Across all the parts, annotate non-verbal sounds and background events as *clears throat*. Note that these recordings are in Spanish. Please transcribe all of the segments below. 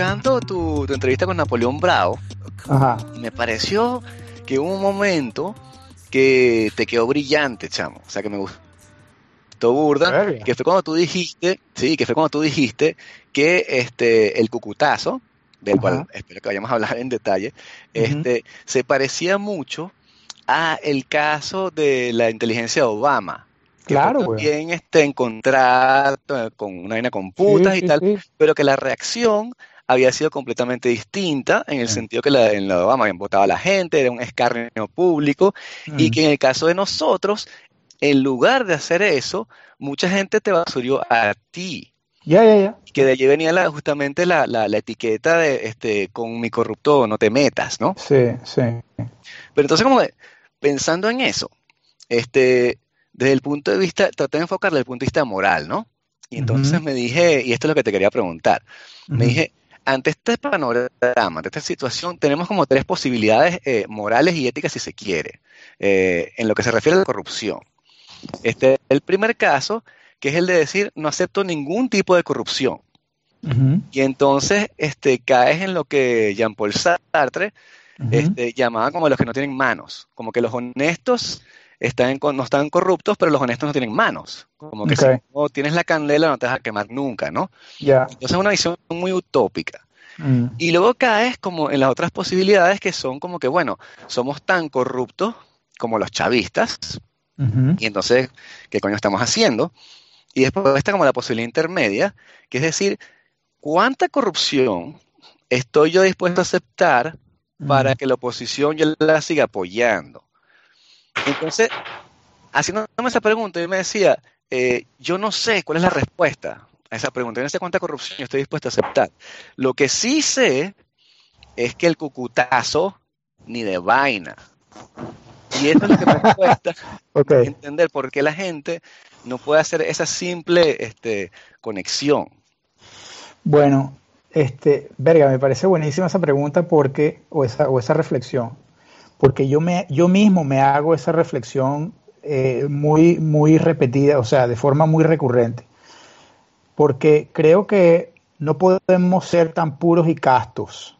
escuchando tu, tu entrevista con Napoleón Bravo, Ajá. me pareció que hubo un momento que te quedó brillante, chamo. O sea, que me gustó burda, que fue cuando tú dijiste, sí, que fue cuando tú dijiste que este, el cucutazo, del Ajá. cual espero que vayamos a hablar en detalle, este, se parecía mucho a el caso de la inteligencia de Obama. que fue Claro, güey. También este, encontrar con una vaina con putas Sí, y sí, tal, sí. pero que la reacción había sido completamente distinta en el Sí. sentido que la, en la Obama habían votado a la gente, era un escarnio público, y Mm. que en el caso de nosotros, en lugar de hacer eso, mucha gente te basurió a ti. Ya, ya, ya. Que de allí venía la- justamente la, la- la etiqueta de este, con mi corrupto no te metas, ¿no? Sí, sí. Pero entonces, como que, pensando en eso, este, desde el punto de vista, traté de enfocarlo desde el punto de vista moral, ¿no? Y entonces me dije, y esto es lo que te quería preguntar, me dije, ante este panorama, ante esta situación, tenemos como tres posibilidades eh, morales y éticas, si se quiere, eh, en lo que se refiere a la corrupción. Este, el primer caso, que es el de decir, no acepto ningún tipo de corrupción. Y entonces este, caes en lo que Jean-Paul Sartre este, llamaba como los que no tienen manos, como que los honestos están en- no están corruptos, pero los honestos no tienen manos. Como que si no tienes la candela no te vas a quemar nunca, ¿no? Entonces es una visión muy utópica. Mm. Y luego caes como en las otras posibilidades que son como que, bueno, somos tan corruptos como los chavistas, y entonces, ¿qué coño estamos haciendo? Y después está como la posibilidad intermedia, que es decir, ¿cuánta corrupción estoy yo dispuesto a aceptar para Mm. que la oposición yo la siga apoyando? Entonces, haciéndome esa pregunta, yo me decía, eh, yo no sé cuál es la respuesta a esa pregunta, yo no sé cuánta corrupción yo estoy dispuesto a aceptar. Lo que sí sé es que el cucutazo ni de vaina. Y eso es lo que me cuesta entender por qué la gente no puede hacer esa simple este, conexión. Bueno, este, verga, me parece buenísima esa pregunta porque, o esa, o esa reflexión, porque yo me, yo mismo me hago esa reflexión eh, muy, muy repetida, o sea, de forma muy recurrente, porque creo que no podemos ser tan puros y castos.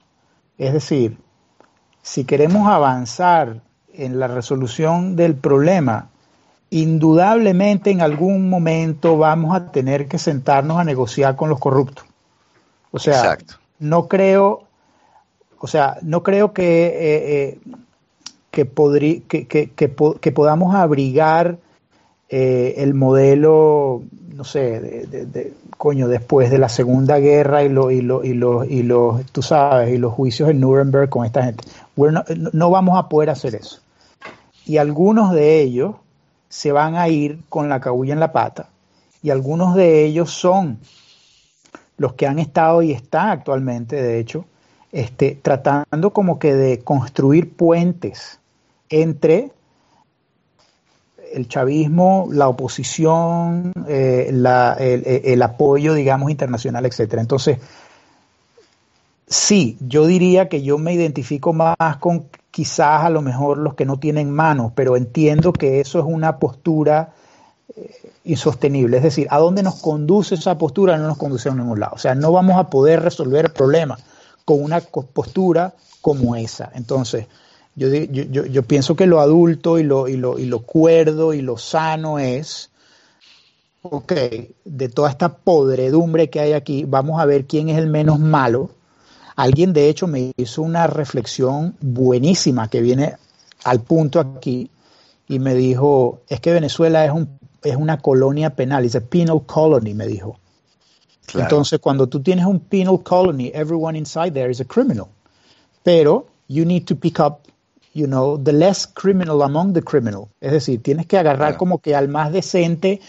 Es decir, si queremos avanzar en la resolución del problema, indudablemente en algún momento vamos a tener que sentarnos a negociar con los corruptos. O sea, Exacto. no creo, o sea, no creo que, eh, eh, que, podrí- que, que- que po- que podamos abrigar eh, el modelo, no sé, de, coño, después de la Segunda Guerra y, lo, y, lo, y, los, y los, tú sabes, y los juicios en Nuremberg con esta gente. We're not- no, no vamos a poder hacer eso. Y algunos de ellos se van a ir con la cabulla en la pata. Y algunos de ellos son los que han estado y están actualmente, de hecho, este, tratando como que de construir puentes entre el chavismo, la oposición, eh, el, apoyo, digamos, internacional, etcétera. Entonces, sí, yo diría que yo me identifico más con quizás a lo mejor los que no tienen manos, pero entiendo que eso es una postura eh, insostenible. Es decir, ¿a dónde nos conduce esa postura? No nos conduce a ningún lado. O sea, no vamos a poder resolver el problema con una postura como esa. Entonces, yo, yo, yo, yo pienso que lo adulto y lo, y, lo, y lo cuerdo y lo sano es, ok, de toda esta podredumbre que hay aquí, vamos a ver quién es el menos malo. Alguien de hecho me hizo una reflexión buenísima que viene al punto aquí y me dijo, es que Venezuela es, un, es una colonia penal, es a penal colony, me dijo. Claro. Entonces, cuando tú tienes un penal colony, everyone inside there is a criminal. Pero you need to pick up, you know, the less criminal among the criminal. Es decir, tienes que agarrar Claro. como que al más decente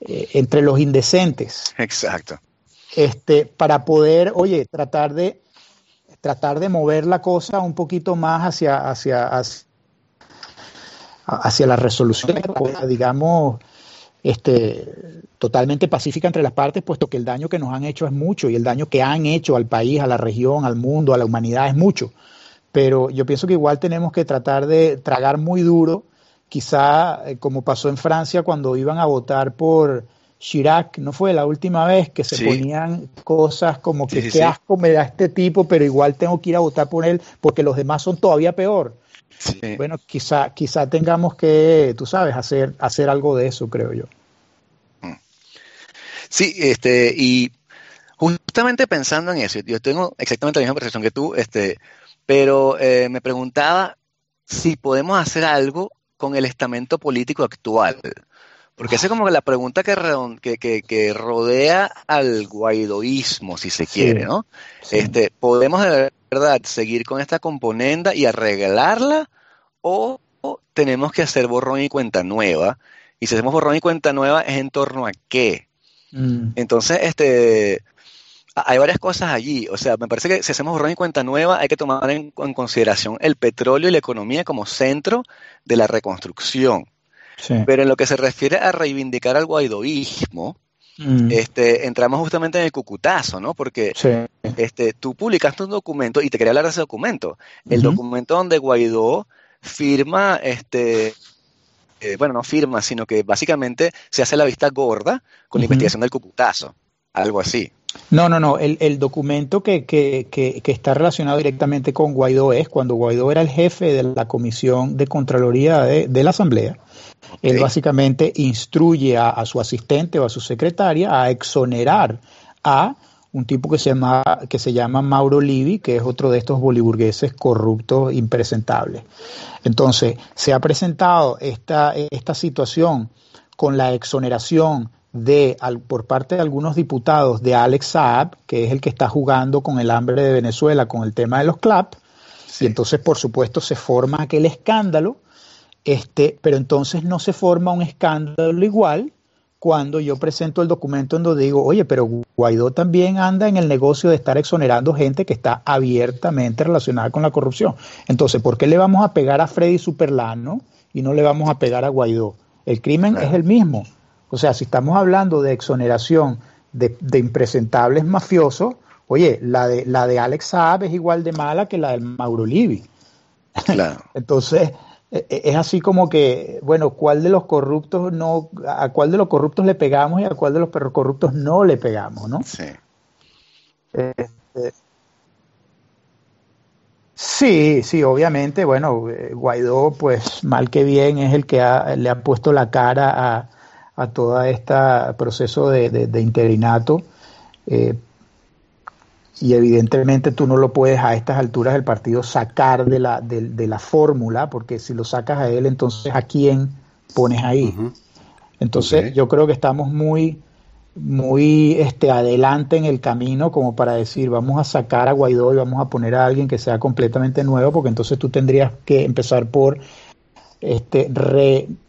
eh, entre los indecentes, Exacto. este, para poder, oye, tratar de tratar de mover la cosa un poquito más hacia hacia hacia, hacia la resolución, digamos, este, totalmente pacífica entre las partes, puesto que el daño que nos han hecho es mucho y el daño que han hecho al país, a la región, al mundo, a la humanidad es mucho. Pero yo pienso que igual tenemos que tratar de tragar muy duro, quizá eh, como pasó en Francia cuando iban a votar por Chirac, ¿no fue la última vez que se ponían cosas como que qué asco me da este tipo, pero igual tengo que ir a votar por él porque los demás son todavía peor? Bueno, quizá, quizá tengamos que, tú sabes, hacer, hacer algo de eso, creo yo. Sí, este, y justamente pensando en eso, yo tengo exactamente la misma percepción que tú, este, pero eh, me preguntaba si podemos hacer algo con el estamento político actual. Porque esa es como la pregunta que, que, que, rodea al guaidoísmo, si se quiere, ¿no? Este, ¿Podemos de verdad seguir con esta componenda y arreglarla o, tenemos que hacer borrón y cuenta nueva? Y si hacemos borrón y cuenta nueva, ¿es en torno a qué? Mm. Entonces, este, hay varias cosas allí. O sea, me parece que si hacemos borrón y cuenta nueva, hay que tomar en, consideración el petróleo y la economía como centro de la reconstrucción. Pero en lo que se refiere a reivindicar al guaidoísmo, mm. este, entramos justamente en el cucutazo, ¿no? Porque este, tú publicaste un documento, y te quería hablar de ese documento, el documento donde Guaidó firma, este, eh, bueno, no firma, sino que básicamente se hace la vista gorda con la investigación del cucutazo, algo así. No, no, no. El, el documento que, que, que, está relacionado directamente con Guaidó es cuando Guaidó era el jefe de la Comisión de Contraloría de, la Asamblea. Él básicamente instruye a, su asistente o a su secretaria a exonerar a un tipo que se llama, que se llama Mauro Livi, que es otro de estos boliburgueses corruptos, impresentables. Entonces, se ha presentado esta, esta situación con la exoneración de, por parte de algunos diputados de Alex Saab, que es el que está jugando con el hambre de Venezuela con el tema de los CLAP, y entonces por supuesto se forma aquel escándalo, este, pero entonces no se forma un escándalo igual cuando yo presento el documento en donde digo, oye, pero Guaidó también anda en el negocio de estar exonerando gente que está abiertamente relacionada con la corrupción. Entonces, ¿por qué le vamos a pegar a Freddy Superlano y no le vamos a pegar a Guaidó? El crimen es el mismo. O sea, si estamos hablando de exoneración de, impresentables mafiosos, oye, la de, la de Alex Saab es igual de mala que la del Mauro Livi. Claro. *laughs* Entonces, e, e, es así como que, bueno, ¿cuál de los corruptos no, a cuál de los corruptos le pegamos y a cuál de los corruptos no le pegamos, ¿no? Sí. Este, sí, sí, obviamente, bueno, eh, Guaidó, pues mal que bien, es el que le ha puesto la cara a, a todo este proceso de, interinato. Eh, y evidentemente tú no lo puedes a estas alturas del partido sacar de la, de, la fórmula, porque si lo sacas a él, entonces ¿a quién pones ahí? Entonces yo creo que estamos muy, muy este, adelante en el camino como para decir vamos a sacar a Guaidó y vamos a poner a alguien que sea completamente nuevo, porque entonces tú tendrías que empezar por este,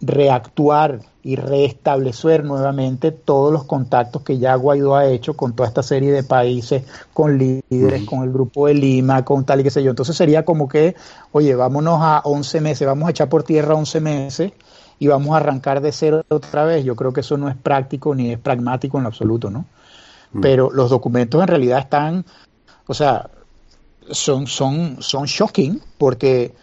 reactuar y restablecer nuevamente todos los contactos que ya Guaidó ha hecho con toda esta serie de países, con líderes, con el grupo de Lima, con tal y qué sé yo. Entonces sería como que, oye, vámonos a 11 meses, vamos a echar por tierra 11 meses y vamos a arrancar de cero otra vez. Yo creo que eso no es práctico ni es pragmático en lo absoluto, ¿no? Pero los documentos en realidad están, o sea, son, son, son shocking porque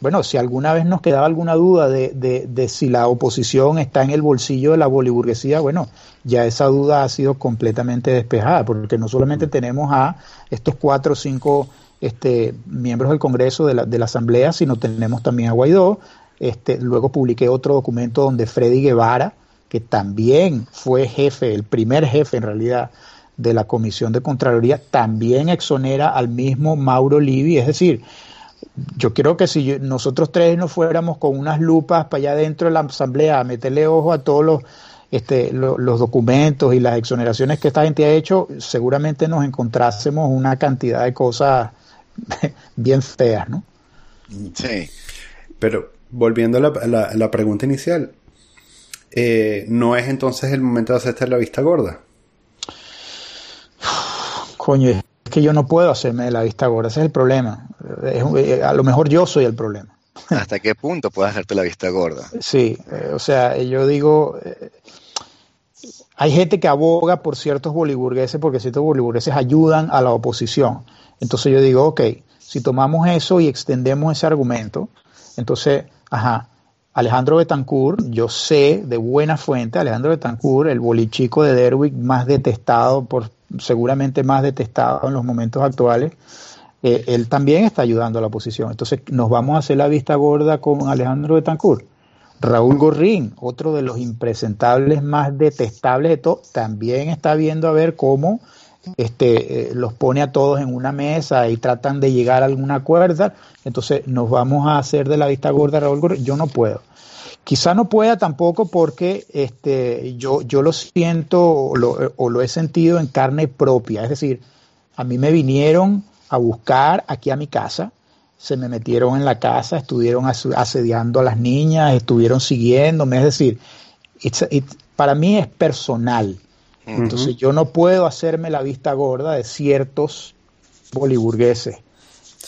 bueno, si alguna vez nos quedaba alguna duda de, de, si la oposición está en el bolsillo de la boliburguesía, bueno, ya esa duda ha sido completamente despejada, porque no solamente tenemos a estos cuatro o cinco este, miembros del Congreso de la, de la Asamblea, sino tenemos también a Guaidó. Este, luego publiqué otro documento donde Freddy Guevara, que también fue jefe, el primer jefe en realidad de la Comisión de Contraloría, también exonera al mismo Mauro Livi, es decir, yo creo que si nosotros tres nos fuéramos con unas lupas para allá dentro de la asamblea a meterle ojo a todos los, este, los documentos y las exoneraciones que esta gente ha hecho, seguramente nos encontrásemos una cantidad de cosas *laughs* bien feas, ¿no? Sí. Pero volviendo a la, la, pregunta inicial, eh, ¿no es entonces el momento de hacerte la vista gorda? Coño, es que yo no puedo hacerme la vista gorda, ese es el problema. Eh, a lo mejor yo soy el problema. ¿Hasta qué punto puedes hacerte la vista gorda? Sí, eh, o sea, yo digo, eh, hay gente que aboga por ciertos boliburgueses porque ciertos boliburgueses ayudan a la oposición. Entonces yo digo, ok, si tomamos eso y extendemos ese argumento, entonces, ajá, Alejandro Betancourt, yo sé de buena fuente, Alejandro Betancourt, el bolichico de Derwick más detestado, por seguramente más detestado en los momentos actuales, eh, él también está ayudando a la oposición. Entonces, nos vamos a hacer la vista gorda con Alejandro Betancourt. Raúl Gorrín, otro de los impresentables más detestables de todos, también está viendo a ver cómo este, eh, los pone a todos en una mesa y tratan de llegar a alguna cuerda. Entonces nos vamos a hacer de la vista gorda Raúl Gorrín. Yo no puedo. Quizá no pueda tampoco porque este, yo, yo lo siento o lo, o lo he sentido en carne propia. Es decir, a mí me vinieron a buscar aquí a mi casa se me metieron en la casa, estuvieron asediando a las niñas, estuvieron siguiéndome, es decir, para mí es personal. Entonces yo no puedo hacerme la vista gorda de ciertos boliburgueses.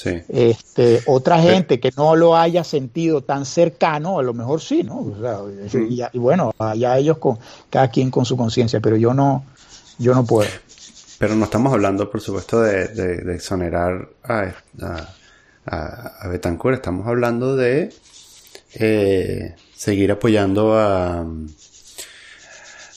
Este, otra gente que no lo haya sentido tan cercano, a lo mejor sí, ¿no? y, bueno, allá ellos con cada quien con su conciencia, pero yo no, yo no puedo. Pero no estamos hablando, por supuesto, de, exonerar a, a, Betancourt, estamos hablando de eh, seguir apoyando a,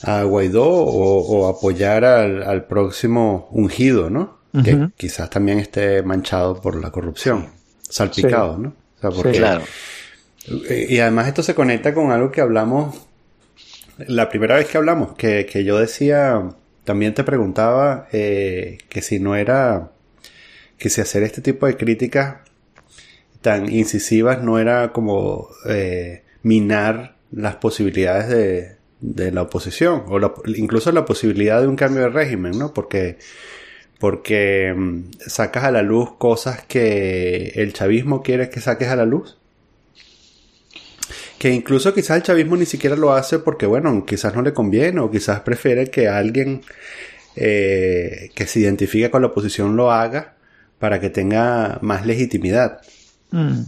a Guaidó o, apoyar al, próximo ungido, ¿no? Que quizás también esté manchado por la corrupción, salpicado, ¿no? claro. Y además esto se conecta con algo que hablamos la primera vez que hablamos, que, yo decía, también te preguntaba eh, que si no era, que si hacer este tipo de críticas tan incisivas no era como eh, minar las posibilidades de, de la oposición o incluso la posibilidad de un cambio de régimen, ¿no? Porque porque mm, sacas a la luz cosas que el chavismo quiere que saques a la luz. Que incluso quizás el chavismo ni siquiera lo hace porque, bueno, quizás no le conviene o quizás prefiere que alguien eh, que se identifique con la oposición lo haga para que tenga más legitimidad. Mm.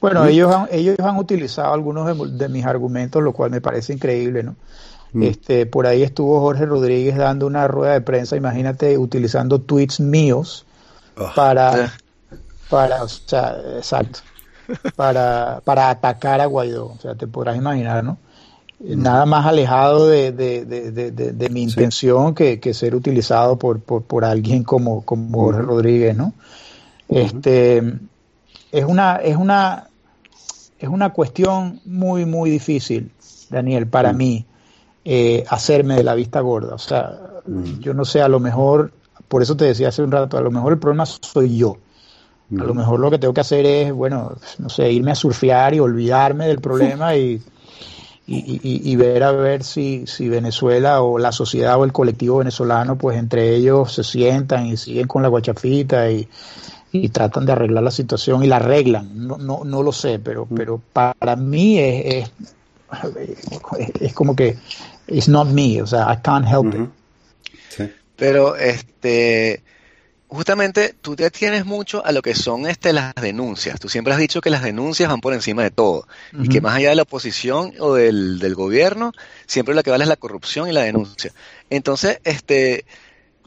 Bueno, ellos han, ellos han utilizado algunos de, mis argumentos, lo cual me parece increíble, ¿no? Mm. Este, por ahí estuvo Jorge Rodríguez dando una rueda de prensa, imagínate, utilizando tweets míos oh. para, para, o sea, exacto, para, para atacar a Guaidó, o sea, te podrás imaginar, ¿no? Nada más alejado de, de, de, mi intención que, que, ser utilizado por, por, por alguien como, como Jorge Rodríguez, ¿no? Este, es una, es una, es una cuestión muy, muy difícil, Daniel, para mí, eh, hacerme de la vista gorda. O sea, mm. yo no sé, a lo mejor, por eso te decía hace un rato, a lo mejor el problema soy yo. A lo mm. mejor lo que tengo que hacer es, bueno, no sé, irme a surfear y olvidarme del problema y, y, y, ver a ver si, si Venezuela o la sociedad o el colectivo venezolano, pues entre ellos se sientan y siguen con la guachafita y, y tratan de arreglar la situación y la arreglan. No, no, no lo sé, pero, mm. pero para mí es, es, *laughs* como que it's not me, o sea, I can't help it. Sí. Pero este justamente tú te tienes mucho a lo que son este, las denuncias. Tú siempre has dicho que las denuncias van por encima de todo y que más allá de la oposición o del, del gobierno, siempre lo que vale es la corrupción y la denuncia. Entonces, este,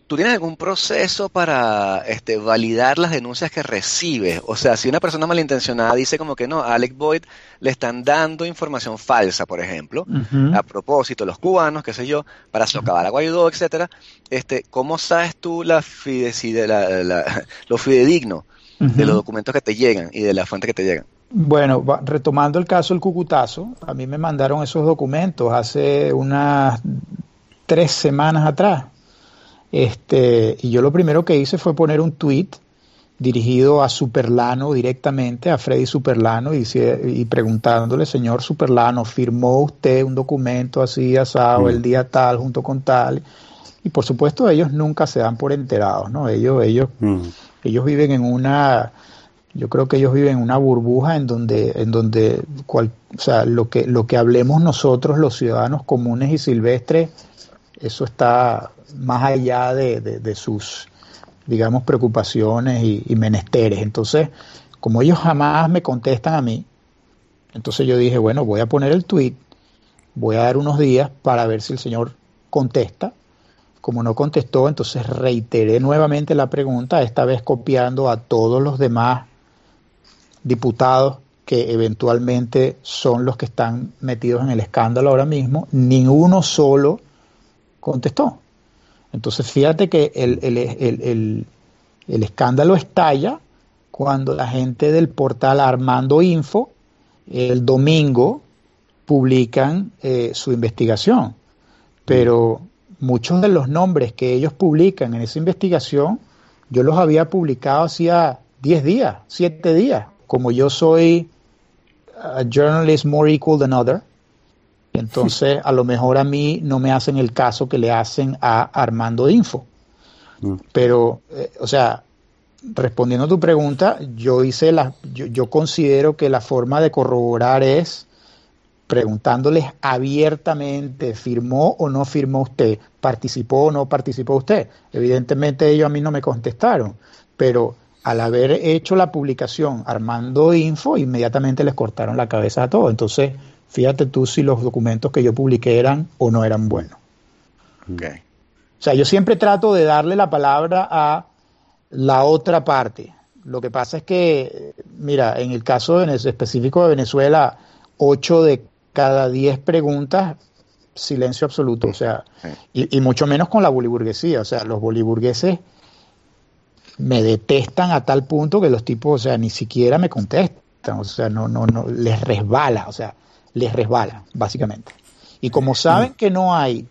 ¿Tú tienes algún proceso para este, validar las denuncias que recibes? O sea, si una persona malintencionada dice como que no, a Alec Boyd le están dando información falsa, por ejemplo, a propósito, los cubanos, qué sé yo, para socavar a Guaidó, etcétera, este, ¿cómo sabes tú la, la, lo fidedigno de los documentos que te llegan y de la fuente que te llegan? Bueno, retomando el caso del Cucutazo, a mí me mandaron esos documentos hace unas tres semanas atrás este, y yo lo primero que hice fue poner un tweet dirigido a Superlano directamente, a Freddy Superlano, y, y preguntándole, señor Superlano, ¿firmó usted un documento así asado mm. el día tal junto con tal? Y por supuesto ellos nunca se dan por enterados, ¿no? Ellos, ellos, mm. ellos viven en una, yo creo que ellos viven en una burbuja en donde, en donde cual, o sea, lo que, lo que hablemos nosotros, los ciudadanos comunes y silvestres, eso está más allá de, sus, digamos, preocupaciones y, menesteres. Entonces, como ellos jamás me contestan a mí, entonces yo dije, bueno, voy a poner el tweet, voy a dar unos días para ver si el señor contesta. Como no contestó, entonces reiteré nuevamente la pregunta, esta vez copiando a todos los demás diputados que eventualmente son los que están metidos en el escándalo ahora mismo, ni uno solo contestó. Entonces fíjate que el, el escándalo estalla cuando la gente del portal Armando Info el domingo publican eh, su investigación, pero muchos de los nombres que ellos publican en esa investigación, yo los había publicado hacía 10 días, 7 días, como yo soy a journalist more equal than other, entonces a lo mejor a mí no me hacen el caso que le hacen a Armando Info. Mm. Pero, eh, o sea, respondiendo a tu pregunta, yo hice la, yo, considero que la forma de corroborar es preguntándoles abiertamente, ¿firmó o no firmó usted? ¿Participó o no participó usted? Evidentemente ellos a mí no me contestaron, pero al haber hecho la publicación armando info, inmediatamente les cortaron la cabeza a todos. Entonces, fíjate tú si los documentos que yo publiqué eran o no eran buenos. O sea, yo siempre trato de darle la palabra a la otra parte. Lo que pasa es que, mira, en el caso específico de Venezuela, 8 de cada 10 preguntas, silencio absoluto, o sea, y, mucho menos con la boliburguesía, o sea, los boliburgueses me detestan a tal punto que los tipos, o sea, ni siquiera me contestan, o sea, no, no, no, les resbala, o sea, les resbala, básicamente. Y como saben que no hay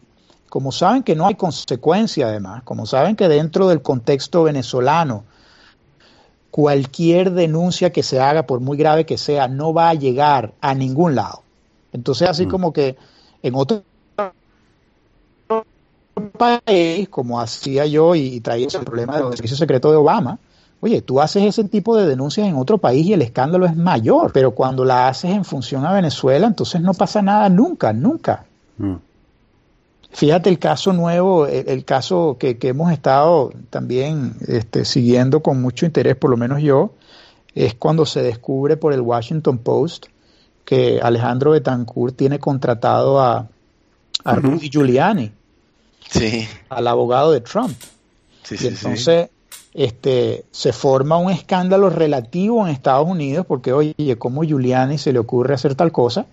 como saben que no hay consecuencia además, como saben que dentro del contexto venezolano cualquier denuncia que se haga, por muy grave que sea, no va a llegar a ningún lado. Entonces, así mm. como que en otro país, como hacía yo y, traía el problema del servicio secreto de Obama, oye, tú haces ese tipo de denuncias en otro país y el escándalo es mayor, pero cuando la haces en función a Venezuela, entonces no pasa nada nunca, nunca. Mm. Fíjate el caso nuevo, el, caso que, hemos estado también este, siguiendo con mucho interés, por lo menos yo, es cuando se descubre por el Washington Post que Alejandro Betancourt tiene contratado a, Rudy Giuliani, al abogado de Trump. y entonces Este, se forma un escándalo relativo en Estados Unidos porque, oye, ¿cómo Giuliani se le ocurre hacer tal cosa?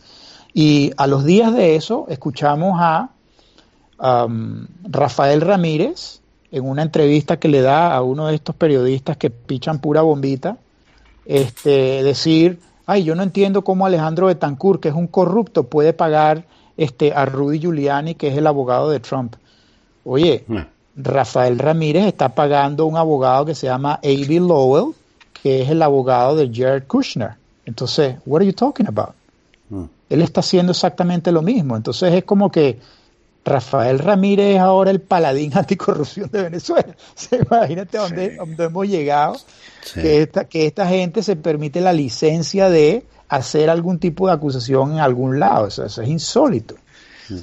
Y a los días de eso escuchamos a Rafael Ramírez, en una entrevista que le da a uno de estos periodistas que pichan pura bombita, este, decir, ay, yo no entiendo cómo Alejandro Betancourt, que es un corrupto, puede pagar este, a Rudy Giuliani, que es el abogado de Trump. Oye, Rafael Ramírez está pagando un abogado que se llama A.B. Lowell, que es el abogado de Jared Kushner. Entonces, what are you talking about? Él está haciendo exactamente lo mismo. Entonces es como que Rafael Ramírez es ahora el paladín *laughs* anticorrupción de Venezuela. *laughs* Imagínate dónde, hemos llegado, que, esta, que esta gente se permite la licencia de hacer algún tipo de acusación en algún lado. Eso, es insólito.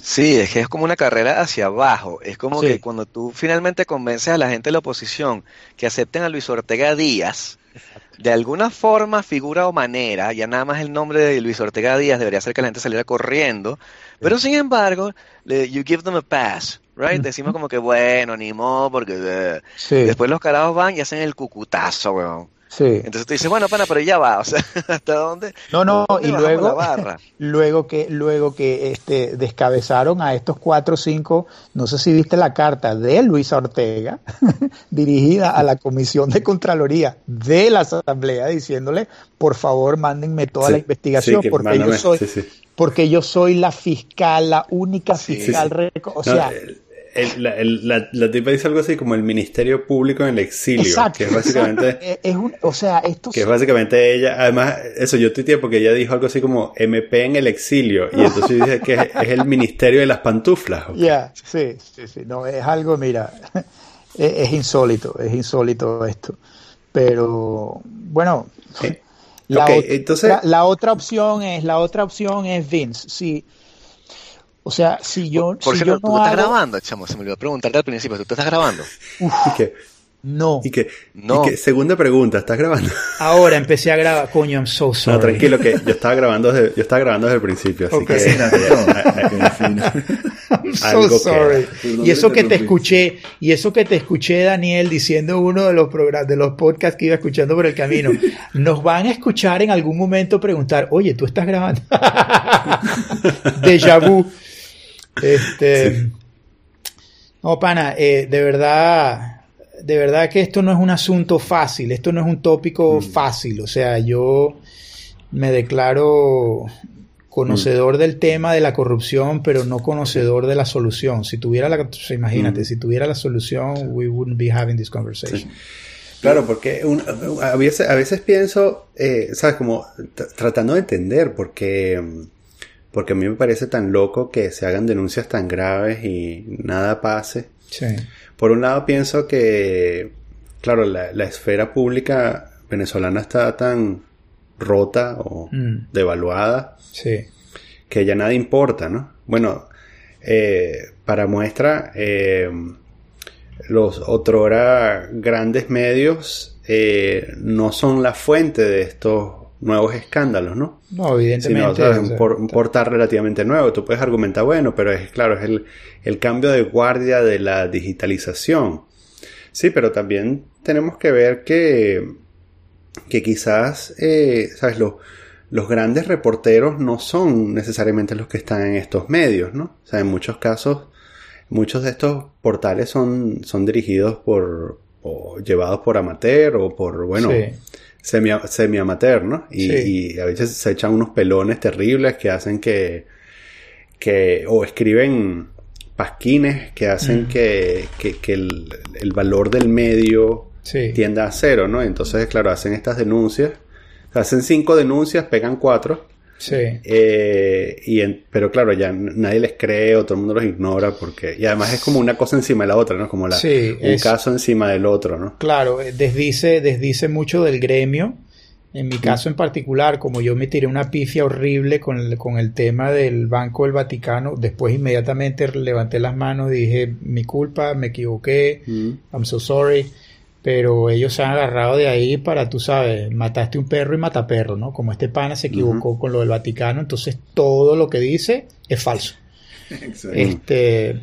Sí, es que es como una carrera hacia abajo. Es como que cuando tú finalmente convences a la gente de la oposición que acepten a Luis Ortega Díaz, de alguna forma, figura o manera, ya nada más el nombre de Luis Ortega Díaz debería hacer que la gente saliera corriendo, pero sin embargo, you give them a pass, right? Decimos como que bueno, ni modo, porque eh". después los carajos van y hacen el cucutazo, weón. Sí. Entonces tú dices, bueno, pana, pero ya va, o sea, *laughs* ¿hasta dónde? No, no, y luego, *laughs* luego que, luego que este, descabezaron a estos cuatro o cinco, no sé si viste la carta de Luis Ortega, *laughs* dirigida a la Comisión de Contraloría de la Asamblea, diciéndole, por favor, mándenme toda la investigación, porque yo soy, porque yo soy la fiscal, la única fiscal, o sea la, tipa dice algo así como el Ministerio Público en el exilio. que es básicamente. *laughs* Es o sea, esto Que es básicamente ella. Además, eso yo tuiteé porque ella dijo algo así como MP en el exilio. Y entonces dice que es, el Ministerio de las Pantuflas. Ya, sí, sí, sí. No, es algo, mira. *laughs* Es, insólito, es insólito esto. Pero, bueno. La, entonces... la, otra opción es, la otra opción es Vince. Sí. O sea, si yo. Por si yo no tú estás grabando, chamo, se me olvidó preguntarte al principio, ¿tú te estás grabando? Uf, No. Y que, No. y segunda pregunta, ¿estás grabando? Ahora empecé a grabar. Coño, I'm so sorry. No, tranquilo, que yo estaba grabando desde, yo estaba grabando desde el principio, así que Sí, no, Qué fino. *laughs* I'm *laughs* so Algo sorry. Y eso que te escuché, y eso que te escuché, Daniel, diciendo uno de los programas, de los podcasts que iba escuchando por el camino, *laughs* nos van a escuchar en algún momento preguntar, oye, tú estás grabando. Déjà vu. Este, no, pana, eh, de verdad, de verdad que esto no es un asunto fácil, esto no es un tópico fácil. O sea, yo me declaro conocedor del tema de la corrupción, pero no conocedor de la solución. Si tuviera la, imagínate, Mm. si tuviera la solución, we wouldn't be having this conversation. Claro, porque un- a, veces, a veces pienso, eh, ¿sabes? Como tratando de entender porque, porque a mí me parece tan loco que se hagan denuncias tan graves y nada pase. Sí, Por un lado pienso que, claro, la, la esfera pública venezolana está tan rota o Mm. devaluada sí, que ya nada importa, ¿no? Bueno, eh, para muestra, eh, los otrora grandes medios eh, no son la fuente de estos nuevos escándalos, ¿no? no, Sino, evidentemente. ¿sabes? o un, por- un portal relativamente nuevo. Tú puedes argumentar, bueno, pero es claro, es el, el cambio de guardia de la digitalización. Sí, pero también tenemos que ver que, que quizás, eh, ¿sabes? Los, los grandes reporteros no son necesariamente los que están en estos medios, ¿no? O sea, en muchos casos, muchos de estos portales son, son dirigidos por, o llevados por amateur o por, bueno, Sí. Semi, semi amateur, ¿no? Y, Sí. y a veces se echan unos pelones terribles que hacen que, que o escriben pasquines que hacen Mm. que, que, que el, el valor del medio Sí. tienda a cero, ¿no? Entonces, claro, hacen estas denuncias, hacen cinco denuncias, pegan cuatro, Sí. eh, y en- pero claro, ya nadie les cree o todo el mundo los ignora porque, y además es como una cosa encima de la otra, ¿no? Como la, Sí, un es- caso encima del otro, ¿no? Claro, eh, desdice, desdice mucho del gremio. En mi caso en particular, como yo me tiré una pifia horrible con el, con el tema del Banco del Vaticano, después inmediatamente levanté las manos y dije, mi culpa, me equivoqué, Mm. I'm so sorry. Pero ellos se han agarrado de ahí para, tú sabes, mataste un perro y mata perro, ¿no? Como este pana se equivocó con lo del Vaticano, entonces todo lo que dice es falso. *laughs* Exacto. Este,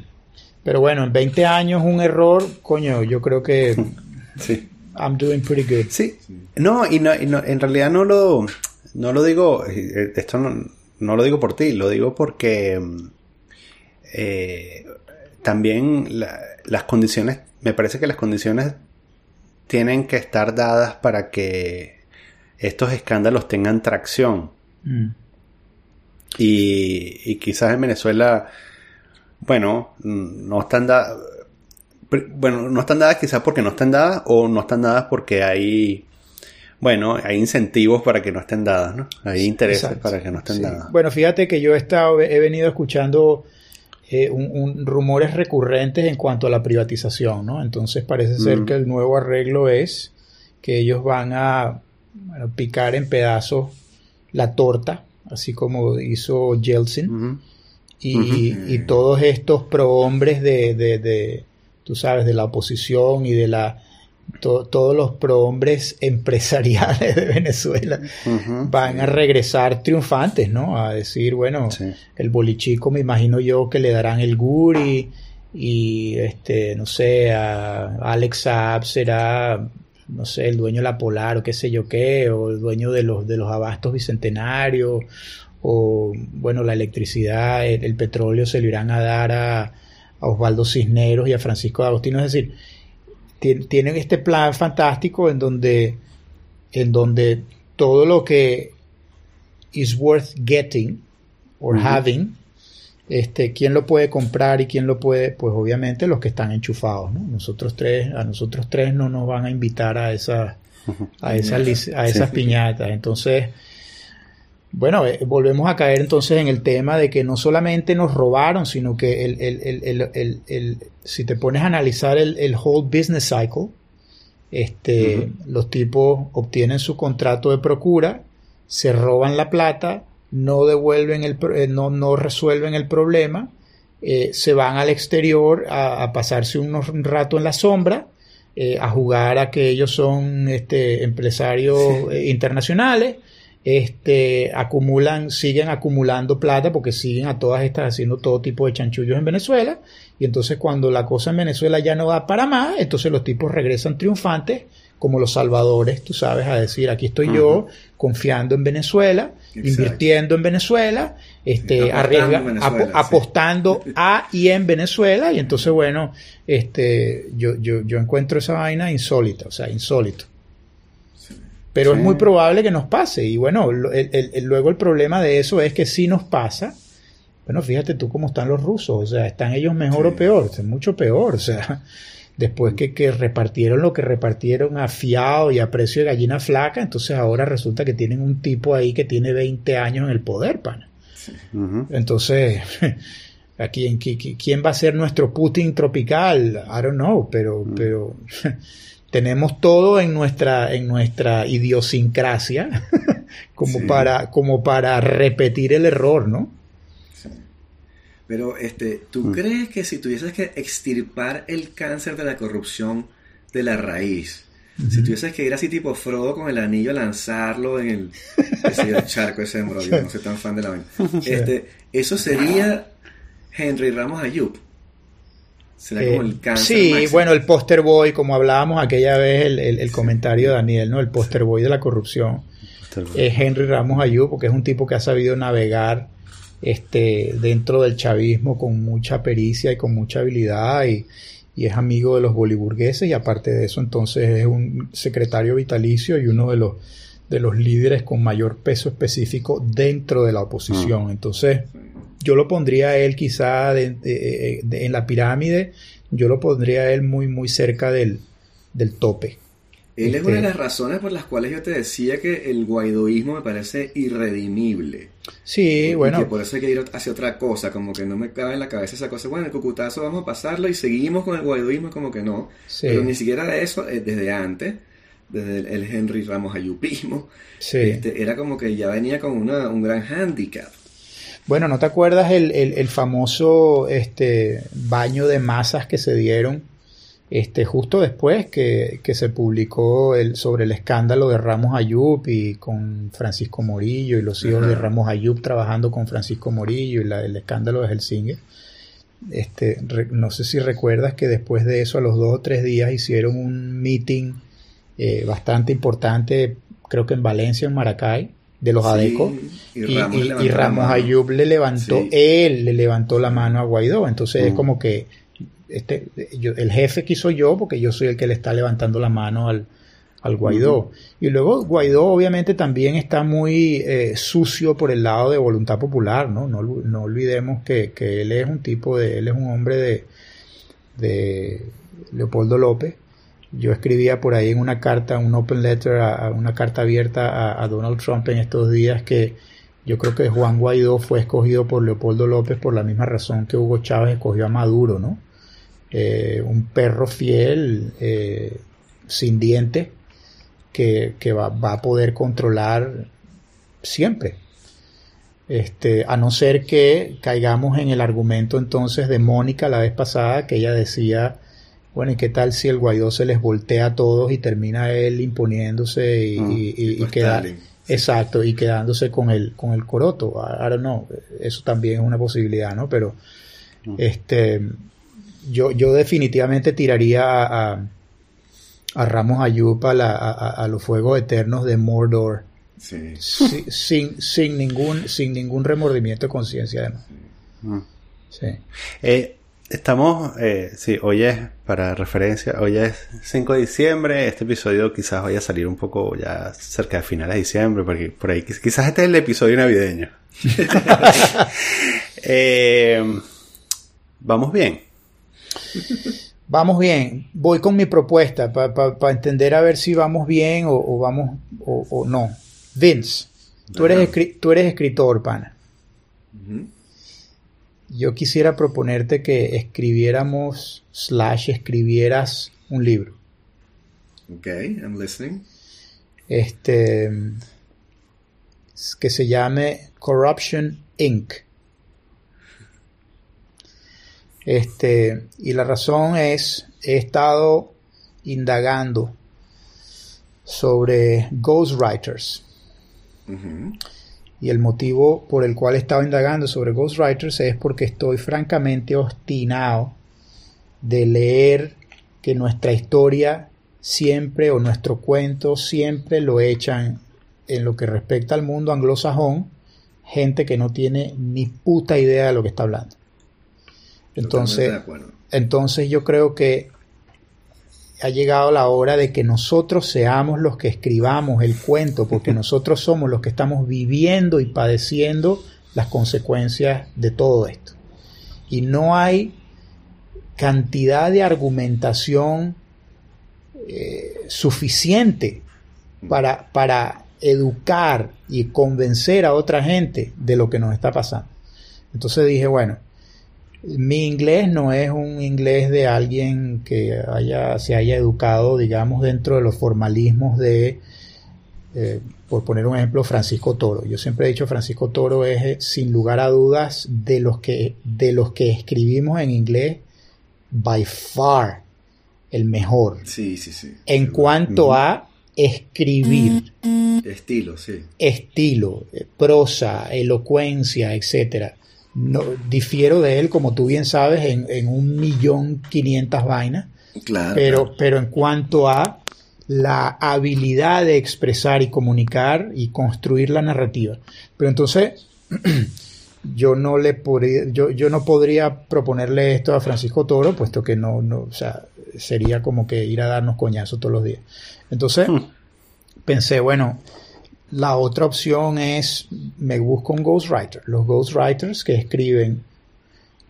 pero bueno, en 20 años un error, coño, yo creo que *laughs* Sí. I'm doing pretty good. Sí, no, y no, y no- en realidad no lo, no lo digo, eh, esto no, no lo digo por ti, lo digo porque eh, también la- las condiciones, me parece que las condiciones tienen que estar dadas para que estos escándalos tengan tracción. Mm. Y, y quizás en Venezuela, bueno, no están dadas, bueno, no están dadas quizás porque no están dadas o no están dadas porque hay, bueno, hay incentivos para que no estén dadas, ¿no? Hay intereses Exacto. para que no estén Sí. dadas. Bueno, fíjate que yo he estado, he venido escuchando eh, un- un- rumores recurrentes en cuanto a la privatización, ¿no? Entonces parece ser Mm. que el nuevo arreglo es que ellos van a bueno, picar en pedazos la torta, así como hizo Yeltsin. Y, y todos estos prohombres de, de, de, tú sabes, de la oposición y de la to- todos los prohombres empresariales de Venezuela van a regresar triunfantes, ¿no? A decir, bueno, Sí. el bolichico me imagino yo que le darán el guri y este, no sé, a Alex Saab será no sé, el dueño de la Polar o qué sé yo qué, o el dueño de los de los abastos bicentenarios o bueno, la electricidad, el, el petróleo se lo irán a dar a, a Osvaldo Cisneros y a Francisco de Agostino, es decir, tienen este plan fantástico en donde en donde todo lo que is worth getting or having, este, ¿quién lo puede comprar y quién lo puede? Pues obviamente los que están enchufados, ¿no? Nosotros tres, a nosotros tres no nos van a invitar a esas, a esas, a esas Sí. piñatas. Entonces, bueno, eh, volvemos a caer entonces en el tema de que no solamente nos robaron, sino que el, el- el- el- el- el- si te pones a analizar el, el whole business cycle, este, los tipos obtienen su contrato de procura, se roban la plata, no devuelven el, eh, no, no resuelven el problema, eh, se van al exterior a, a pasarse unos, un rato en la sombra, eh, a jugar a que ellos son este, empresarios internacionales, este, acumulan, siguen acumulando plata porque siguen a todas estas haciendo todo tipo de chanchullos en Venezuela. Y entonces cuando la cosa en Venezuela ya no va para más, entonces los tipos regresan triunfantes como los salvadores, tú sabes, a decir, aquí estoy yo confiando en Venezuela, invirtiendo en Venezuela, este, apostando, *laughs* a y en Venezuela, y entonces, bueno, este, yo, yo, yo encuentro esa vaina insólita, o sea, insólito. Pero es muy probable que nos pase, y bueno, luego el problema de eso es que si nos pasa, bueno, fíjate tú cómo están los rusos, o sea, ¿están ellos mejor o peor? Es mucho peor, o sea, después que, repartieron lo que repartieron a fiado y a precio de gallina flaca, entonces ahora resulta que tienen un tipo ahí que tiene 20 años en el poder, pana. Entonces, *laughs* aquí quién, va a ser nuestro Putin tropical? I don't know, pero, mm. pero *laughs* tenemos todo en nuestra, en nuestra idiosincrasia *laughs* como, para, como para repetir el error, ¿no? Pero, este, ¿tú mm. crees que si tuvieses que extirpar el cáncer de la corrupción de la raíz, si tuvieses que ir así tipo Frodo con el anillo a lanzarlo en el, el charco ese yo no soy tan fan de la vaina, *laughs* este, eso sería Henry Ramos Ayub. Será como el eh, cáncer. Sí, bueno, el poster boy, como hablábamos aquella vez, el, el, comentario de Daniel, ¿no? El poster boy de la corrupción. Es Henry Ramos Ayub, porque es un tipo que ha sabido navegar este, dentro del chavismo con mucha pericia y con mucha habilidad y, es amigo de los boliburgueses y aparte de eso entonces es un secretario vitalicio y uno de los, de los líderes con mayor peso específico dentro de la oposición. Mm. Entonces yo lo pondría a él quizá en la pirámide, yo lo pondría a él muy muy cerca del, del tope. Él es una de este las razones por las cuales yo te decía que el guaidoísmo me parece irredimible. Sí, bueno. que por eso hay que ir hacia otra cosa, como que no me cabe en la cabeza esa cosa. Bueno, el cucutazo vamos a pasarlo y seguimos con el guaidoísmo, como que no. Pero ni siquiera de eso, eh, desde antes, desde el, Henry Ramos Ayupismo, este, era como que ya venía con una, un gran hándicap. Bueno, ¿no te acuerdas el, el famoso este, baño de masas que se dieron? este, justo después que, se publicó el, sobre el escándalo de Ramos Ayub y con Francisco Morillo y los hijos de Ramos Ayub trabajando con Francisco Morillo y el escándalo de Helsinki. Este, no sé si recuerdas que después de eso, a los dos o tres días, hicieron un meeting eh, bastante importante, creo que en Valencia, en Maracay, de los ADECO, y, Ramos, Ayub le levantó, él le levantó la mano a Guaidó, entonces es mm. como que este, el jefe quiso yo porque yo soy el que le está levantando la mano al, Guaidó. Y luego Guaidó obviamente también está muy eh, sucio por el lado de voluntad popular, ¿no? No, no olvidemos que, él es un tipo de, él es un hombre de, de Leopoldo López. Yo escribía por ahí en una carta, un open letter, a, una carta abierta a, Donald Trump en estos días que yo creo que Juan Guaidó fue escogido por Leopoldo López por la misma razón que Hugo Chávez escogió a Maduro, ¿no? Eh, un perro fiel, eh, sin dientes, que, va, a poder controlar siempre. Este, a no ser que caigamos en el argumento entonces de Mónica la vez pasada, que ella decía, bueno, ¿y qué tal si el Guaidó se les voltea a todos y termina él imponiéndose y, ah, exacto, y quedándose con el, con el coroto? Ahora no, eso también es una posibilidad, ¿no? Pero, ah. este, yo, yo definitivamente tiraría a, a, Ramos Ayub a, a, los fuegos eternos de Mordor. sin, sin, ningún, sin ningún remordimiento de conciencia, además. Mm. Eh, estamos, eh, sí, hoy es, para referencia, hoy es 5 de diciembre. Este episodio quizás vaya a salir un poco ya cerca de finales de diciembre, porque por ahí quizás este es el episodio navideño. *laughs* Eh, vamos bien. Vamos bien, voy con mi propuesta para entender a ver si vamos bien o, vamos o, no. Vince, tú eres, tú eres escritor, pana. Yo quisiera proponerte que escribiéramos, slash, escribieras un libro. Ok, I'm listening. Este, que se llame Corruption Inc. Este, y la razón es, he estado indagando sobre ghostwriters. Y el motivo por el cual he estado indagando sobre ghostwriters es porque estoy francamente obstinado de leer que nuestra historia siempre o nuestro cuento siempre lo echan en lo que respecta al mundo anglosajón, gente que no tiene ni puta idea de lo que está hablando. Entonces, entonces yo creo que ha llegado la hora de que nosotros seamos los que escribamos el cuento, porque *laughs* nosotros somos los que estamos viviendo y padeciendo las consecuencias de todo esto. Y no hay cantidad de argumentación eh, suficiente para, para educar y convencer a otra gente de lo que nos está pasando. Entonces dije, bueno, mi inglés no es un inglés de alguien que haya, se haya educado, digamos, dentro de los formalismos de, eh, por poner un ejemplo, Francisco Toro. Yo siempre he dicho Francisco Toro es, eh, sin lugar a dudas, de los que, de los que escribimos en inglés, by far el mejor. Sí, sí, sí. En cuanto a escribir. Estilo, sí. Estilo, eh, prosa, elocuencia, etcétera no, difiero de él, como tú bien sabes, en, un millón quinientas vainas. Claro pero, pero en cuanto a la habilidad de expresar y comunicar y construir la narrativa. Pero entonces, *clears throat* yo no le podría, yo, yo no podría proponerle esto a Francisco Toro, puesto que no, no, o sea, sería como que ir a darnos coñazos todos los días. Entonces, hmm. pensé, bueno, la otra opción es, me busco un ghostwriter. Los ghostwriters que escriben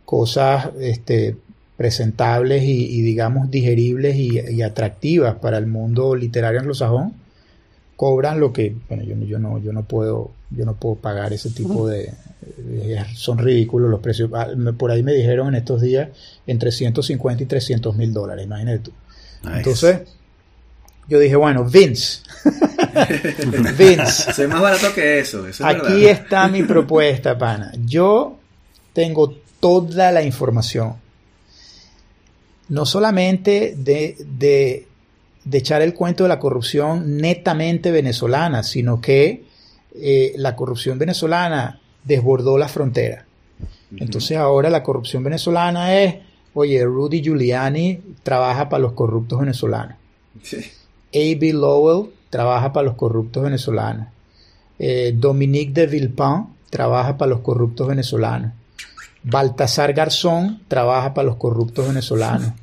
cosas este, presentables y, digamos digeribles y, atractivas para el mundo literario anglosajón cobran lo que bueno yo, yo no yo no puedo yo no puedo pagar ese tipo de, son ridículos los precios. Ah, por ahí me dijeron en estos días entre 150 y 300 mil dólares imagínate tú. Entonces yo dije bueno Vince *laughs* Vince. Soy más barato que eso. aquí está mi propuesta, pana. Yo tengo toda la información. No solamente de, de, echar el cuento de la corrupción netamente venezolana, sino que eh, la corrupción venezolana desbordó la frontera. Entonces ahora la corrupción venezolana es, oye, Rudy Giuliani trabaja para los corruptos venezolanos. A.B. Lowell trabaja para los corruptos venezolanos. Eh, Dominique de Villepin trabaja para los corruptos venezolanos. Baltasar Garzón trabaja para los corruptos venezolanos.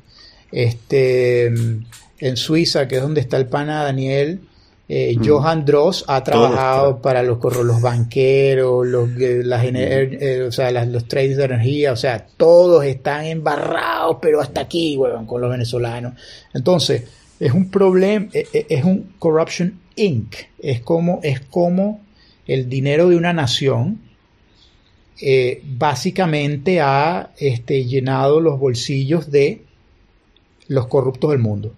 Este, en Suiza, que es donde está el pana Daniel, eh, Johan Dross ha trabajado para los, los banqueros, los, eh, o sea, los trades de energía, o sea, todos están embarrados, pero hasta aquí, con los venezolanos. Entonces, es un problema, e, e, es un corruption inc. Es como, es como el dinero de una nación eh, básicamente ha este, llenado los bolsillos de los corruptos del mundo.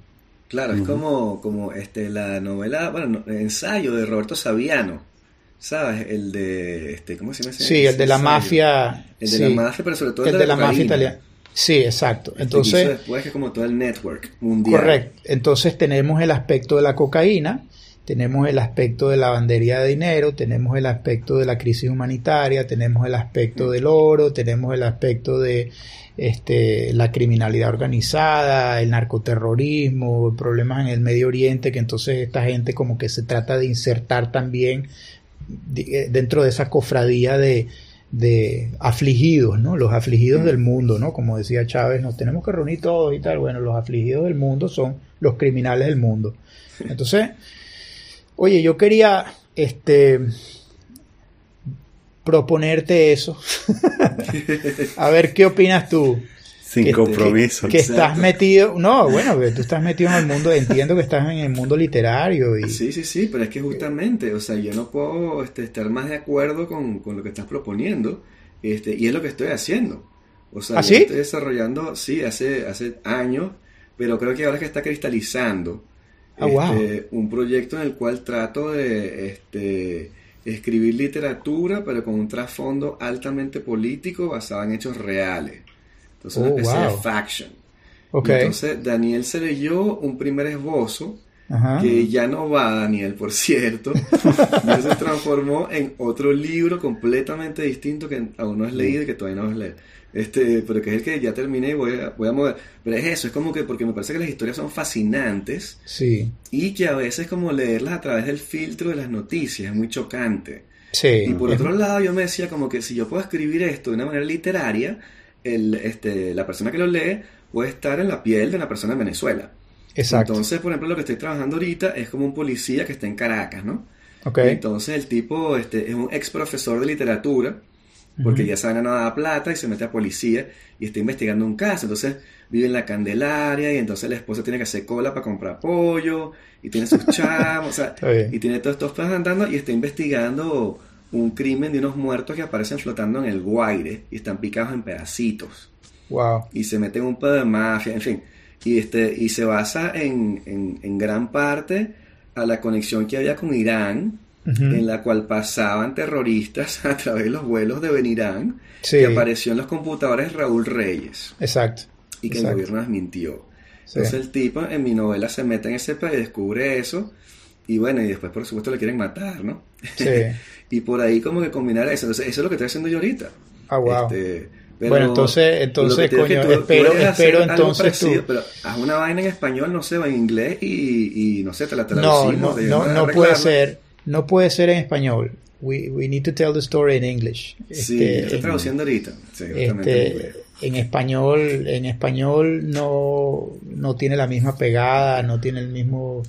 Claro, es como, como este, la novela, bueno, ensayo de Roberto Saviano, ¿sabes? El de, este, ¿cómo se llama? Sí, el de la mafia. El de la mafia, pero sobre todo el, de, la mafia italiana. Sí, exacto. Entonces, después es como todo el network mundial. Correcto. Entonces tenemos el aspecto de la cocaína, tenemos el aspecto de la bandería de dinero, tenemos el aspecto de la crisis humanitaria, tenemos el aspecto del oro, tenemos el aspecto de este, la criminalidad organizada, el narcoterrorismo, problemas en el Medio Oriente, que entonces esta gente como que se trata de insertar también eh, dentro de esa cofradía de, de afligidos, ¿no? Los afligidos del mundo, ¿no? Como decía Chávez, nos tenemos que reunir todos y tal. Bueno, los afligidos del mundo son los criminales del mundo. Entonces, oye, yo quería, este, proponerte eso. *laughs* A ver qué opinas tú. Sin compromiso. Que, estás metido, no, bueno, tú estás metido en el mundo, entiendo que estás en el mundo literario. Y, sí, sí, sí, pero es que justamente, o sea, yo no puedo este, estar más de acuerdo con, lo que estás proponiendo, este, y es lo que estoy haciendo. O sea, ¿Ah, estoy desarrollando, sí, hace, hace años, pero creo que ahora es que está cristalizando ah, este, un proyecto en el cual trato de este, escribir literatura, pero con un trasfondo altamente político basado en hechos reales. Entonces, una oh, especie de faction. Ok. Entonces Daniel se leyó un primer esbozo Ajá. que ya no va Daniel, por cierto, *laughs* y se transformó en otro libro completamente distinto que aún no has leído y que todavía no vas a leer. Este, pero que es el que ya terminé y voy a, voy a mover. Pero es eso, es como que porque me parece que las historias son fascinantes Sí, y que a veces como leerlas a través del filtro de las noticias es muy chocante. sí. Y por otro lado yo me decía como que si yo puedo escribir esto de una manera literaria, el, este, la persona que lo lee puede estar en la piel de una persona en Venezuela. Exacto. Entonces, por ejemplo, lo que estoy trabajando ahorita es como un policía que está en Caracas, ¿no? ok. Entonces el tipo este, es un ex profesor de literatura, porque ya saben no da plata y se mete a policía y está investigando un caso. Entonces vive en la Candelaria y entonces la esposa tiene que hacer cola para comprar pollo y tiene sus *laughs* chamos, o sea, y tiene todos estos pedos andando y está investigando un crimen de unos muertos que aparecen flotando en el Guaire y están picados en pedacitos Wow. y se mete en un pedo de mafia, en fin. Y, este, y se basa en, en, en gran parte a la conexión que había con Irán, en la cual pasaban terroristas *laughs* a través de los vuelos de Benirán, Sí. que apareció en los computadores Raúl Reyes, Exacto. y que Exacto. el gobierno desmintió. Sí. Entonces el tipo en mi novela se mete en ese pedo y descubre eso, y bueno, y después por supuesto le quieren matar, ¿no? Sí. *laughs* y por ahí como que combinar eso. Entonces eso es lo que estoy haciendo yo ahorita. Ah, wow. Este, pero Bueno, entonces- entonces, es coño, que tú- espero- entonces tú- Pero haz una vaina en español, no sé, o en inglés y, y no sé, te la No, traducimos. no, te no, a no puede ser, no puede ser en español. We, we need to tell the story in English. Sí, Este, estoy en- traduciendo ahorita. Sí, justamente en este, en español, en español no, no tiene la misma pegada, no tiene el mismo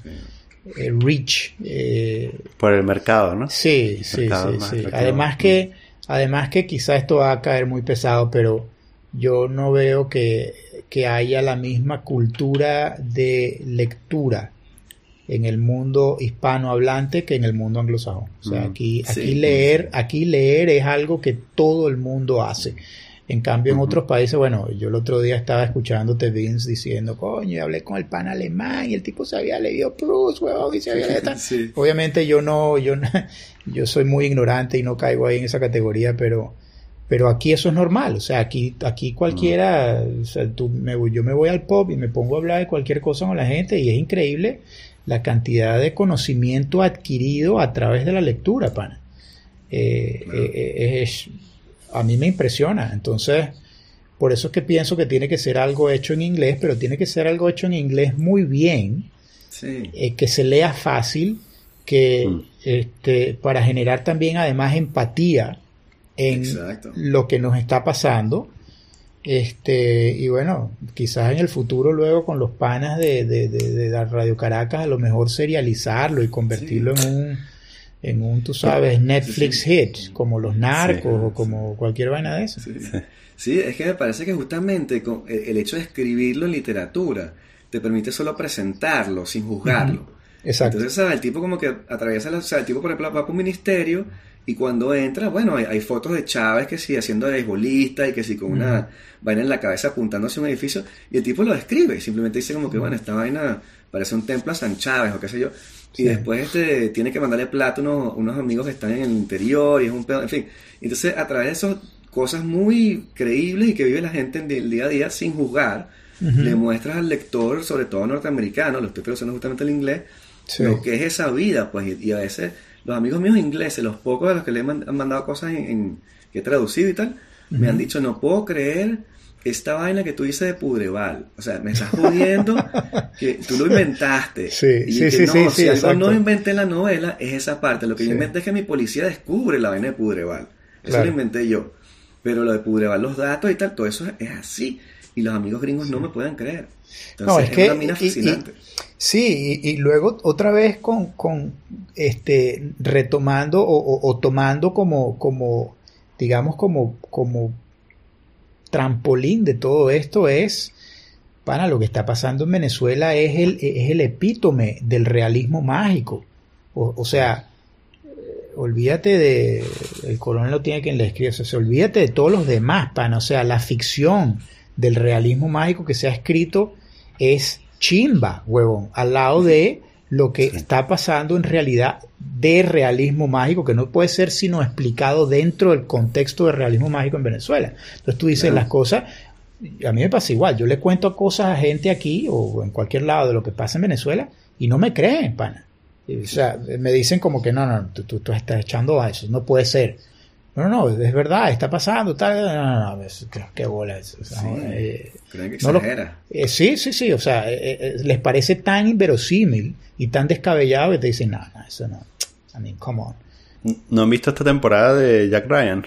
eh, reach. eh, Por el mercado, ¿no? sí, sí, sí. Además que, además que quizá esto va a caer muy pesado, pero yo no veo que, que haya la misma cultura de lectura en el mundo hispanohablante que en el mundo anglosajón. O sea, Mm, aquí, sí, aquí leer, aquí leer es algo que todo el mundo hace. En cambio, en otros países, bueno, yo el otro día estaba escuchándote Vince diciendo, coño, hablé con el pan alemán y el tipo se había leído Proust, huevón, y se había leído *laughs* tal". Sí. Obviamente yo no, yo, *laughs* yo soy muy ignorante y no caigo ahí en esa categoría, pero, pero aquí eso es normal. O sea, aquí, aquí cualquiera, o sea, tú me, voy- yo me voy al pub y me pongo a hablar de cualquier cosa con la gente y es increíble la cantidad de conocimiento adquirido a través de la lectura, pana. Eh, Claro. eh, eh, es- a mí me impresiona. Entonces, por eso es que pienso que tiene que ser algo hecho en inglés, pero tiene que ser algo hecho en inglés muy bien Sí. eh, que se lea fácil, que Mm. este, para generar también además empatía en Exacto. lo que nos está pasando. Este, y bueno, quizás en el futuro luego con los panas de, de, de- de Radio Caracas a lo mejor serializarlo y convertirlo en un en un, tú sabes, Netflix sí. hit, como los narcos Sí, o como cualquier vaina de eso. Sí. Es que me parece que justamente con el hecho de escribirlo en literatura te permite solo presentarlo sin juzgarlo. Exacto. Entonces, ¿sabes? El tipo como que atraviesa, la, o sea, el tipo por ejemplo va por un ministerio y cuando entra, bueno, hay, hay fotos de Chávez que sí haciendo de beisbolista y que sí con una vaina en la cabeza apuntando hacia un edificio y el tipo lo describe, simplemente dice como que, bueno, esta vaina parece un templo a San Chávez o qué sé yo. Y después este, tiene que mandarle plata a unos, unos amigos que están en el interior y es un pedo, en fin. Entonces, a través de esas cosas muy creíbles y que vive la gente en el día a día sin juzgar, le muestras al lector, sobre todo norteamericano, lo estoy traduciendo justamente el inglés, Sí. lo que es esa vida, pues, y, y a veces los amigos míos ingleses, los pocos de los que le han han mandado cosas en, en- que he traducido y tal, me han dicho, no puedo creer esta vaina que tú dices de Pudreval. O sea, me estás jodiendo que tú lo inventaste. Sí, y sí, que sí, no, sí, algo no inventé en la novela, es esa parte. Lo que Sí. yo inventé es que mi policía descubre la vaina de Pudreval. Eso Claro. lo inventé yo. Pero lo de Pudreval, los datos y tal, todo eso es así. Y los amigos gringos no me pueden creer. Entonces, No, es que- una mina y- y- fascinante. Sí, y, y luego otra vez con, con este retomando o, o- o tomando como, como, digamos, como, como trampolín de todo esto es, para lo que está pasando en Venezuela es el, es el epítome del realismo mágico. O, o sea, eh, olvídate de, el coronel lo tiene quien le escribe, o sea, se olvídate de todos los demás, pana, o sea, la ficción del realismo mágico que se ha escrito es chimba, huevón, al lado de lo que está pasando en realidad de realismo mágico, que no puede ser sino explicado dentro del contexto de realismo mágico en Venezuela. Entonces tú dices las cosas, a mí me pasa igual. Yo le cuento cosas a gente aquí o en cualquier lado de lo que pasa en Venezuela y no me creen, pana. O sea, me dicen como que no, no, tú, tú, tú estás echando a eso, no puede ser. No, no, es verdad, está pasando, tal. No, no, no, qué bola eso. O sea, Sí, eh, creen que no lo- eh, sí, sí, sí, o sea, eh, eh, les parece tan inverosímil y tan descabellado que te dicen, no, no, eso no. I mean, come on. ¿No han visto esta temporada de Jack Ryan?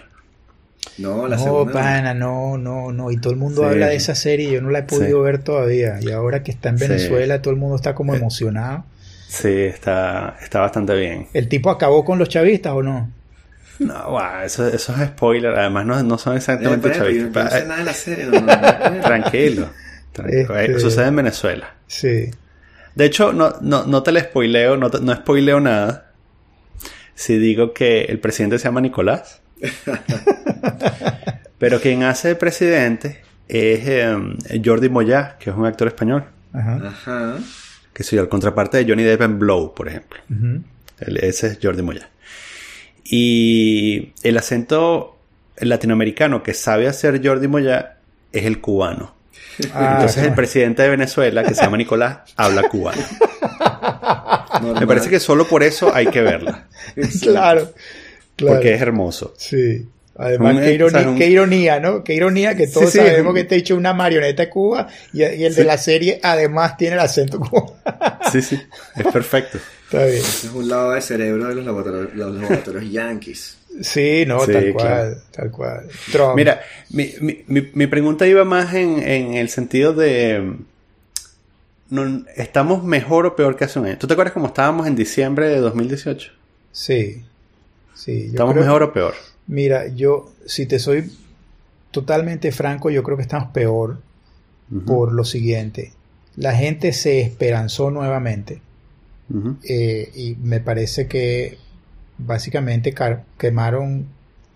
No, la no, segunda. no. pana, no, no, no. Y todo el mundo Sí. habla de esa serie y yo no la he podido Sí. ver todavía. Y ahora que está en Sí. Venezuela, todo el mundo está como Eh. emocionado. Sí, está, está bastante bien. ¿El tipo acabó con los chavistas o no? No, guau, eso, eso es spoiler. Además, no, no son Eh, exactamente yo chavistas. no sé nada de la serie. No, no, no, no. Tranquilo. tranquilo. Este- Eh, Sucede en Venezuela. Sí. De hecho, no, no, no te le spoileo, no, te- no spoileo nada. Si digo que el presidente se llama Nicolás. *laughs* Pero quien hace de presidente es eh, Jordi Moya, que es un actor español. Ajá. Ajá. Que soy el contraparte de Johnny Depp en Blow, por ejemplo. El- ese es Jordi Moya. Y el acento latinoamericano que sabe hacer Jordi Moya es el cubano. Ah, Entonces el presidente de Venezuela, que se llama Nicolás, habla cubano. Me parece que solo por eso hay que verla. claro, claro. Porque es hermoso. Sí. Además, qué, ironía, un- qué ironía, ¿no? Qué ironía que todos Sí, sí, sabemos un- que te he hecho una marioneta de Cuba y, y el de la serie además tiene el acento cubano. Sí, sí, es perfecto. Está bien. Ese es un lado del cerebro de los laboratorios, los laboratorios yankees. Sí, no, Sí, tal cual, claro. tal cual. Trump. Mira, mi, mi, mi, mi pregunta iba más en, en el sentido de... no- ¿Estamos mejor o peor que hace un año? ¿Tú te acuerdas cómo estábamos en diciembre de 2018? Sí, sí. yo ¿Estamos creo- mejor o peor? Mira, yo, si te soy totalmente franco, yo creo que estamos peor por lo siguiente. La gente se esperanzó nuevamente eh, y me parece que básicamente quemaron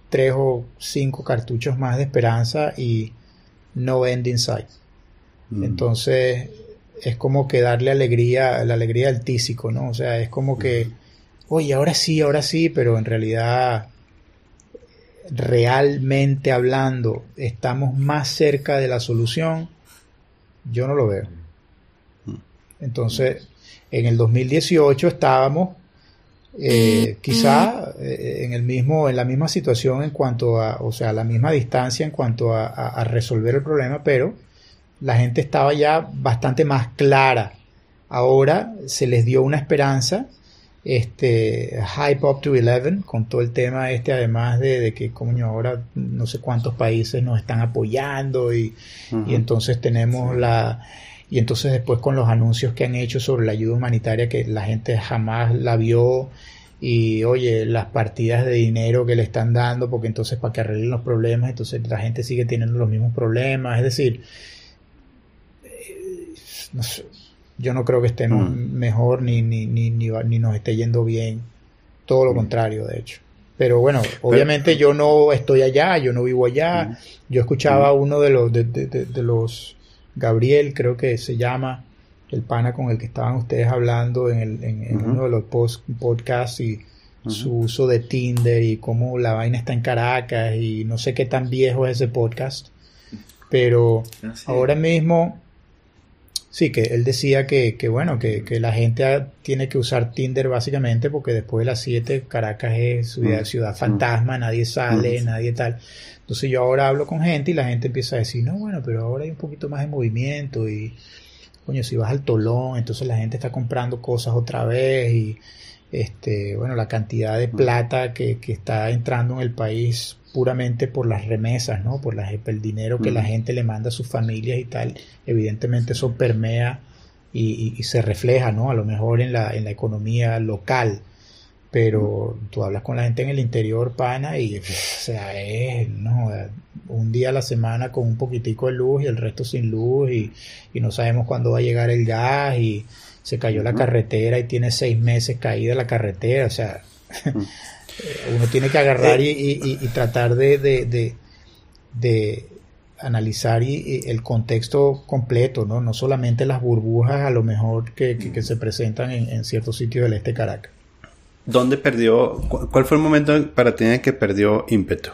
tres o cinco cartuchos más de esperanza y no end in sight. Entonces es como que darle alegría, la alegría al tísico, ¿no? O sea, es como que, oye, ahora sí, ahora sí, pero en realidad, realmente hablando, estamos más cerca de la solución. Yo no lo veo. Entonces, en el 2018 estábamos eh, quizá eh, en el mismo, en la misma situación en cuanto a, o sea, a la misma distancia en cuanto a, a- a resolver el problema, pero la gente estaba ya bastante más clara. Ahora se les dio una esperanza, este, hype up to 11, con todo el tema este, además de, de que, coño, ahora no sé cuántos países nos están apoyando y, y entonces tenemos la y entonces después con los anuncios que han hecho sobre la ayuda humanitaria que la gente jamás la vio y oye las partidas de dinero que le están dando porque entonces para que arreglen los problemas entonces la gente sigue teniendo los mismos problemas. Es decir eh, no sé, yo no creo que estemos Mm. mejor ni ni, ni, ni, nos esté yendo bien. Todo lo Mm. contrario de hecho. Pero bueno obviamente yo no estoy allá yo no vivo allá. Mm. yo escuchaba a uno de los de, de- de- de los Gabriel, creo que se llama, el pana con el que estaban ustedes hablando en, el, en, uno de los post, podcasts y su uso de Tinder y cómo la vaina está en Caracas y no sé qué tan viejo es ese podcast, pero Ah, ahora mismo sí que él decía que, que bueno, que, que la gente tiene que usar Tinder básicamente porque después de las 7 Caracas es ciudad, Mm. ciudad fantasma, nadie sale, Mm. nadie tal. Entonces yo ahora hablo con gente y la gente empieza a decir, no, bueno, pero ahora hay un poquito más de movimiento y, coño, si vas al Tolón, entonces la gente está comprando cosas otra vez y, este, bueno, la cantidad de plata que, que está entrando en el país puramente por las remesas, ¿no? Por las, el dinero que la gente le manda a sus familias y tal, evidentemente eso permea y, y- y se refleja, ¿no? A lo mejor en la, en la economía local pero tú hablas con la gente en el interior, pana, y o sea, es no, un día a la semana con un poquitico de luz y el resto sin luz, y, y no sabemos cuándo va a llegar el gas, y se cayó la carretera y tiene seis meses caída la carretera, o sea. *laughs* uno tiene que agarrar y, y- tratar de, de, de, de analizar y, y el contexto completo, ¿no? No solamente las burbujas a lo mejor que, que- que se presentan en, en ciertos sitios del este Caracas. ¿Dónde perdió? cu- ¿Cuál fue el momento para ti en el que perdió ímpetu?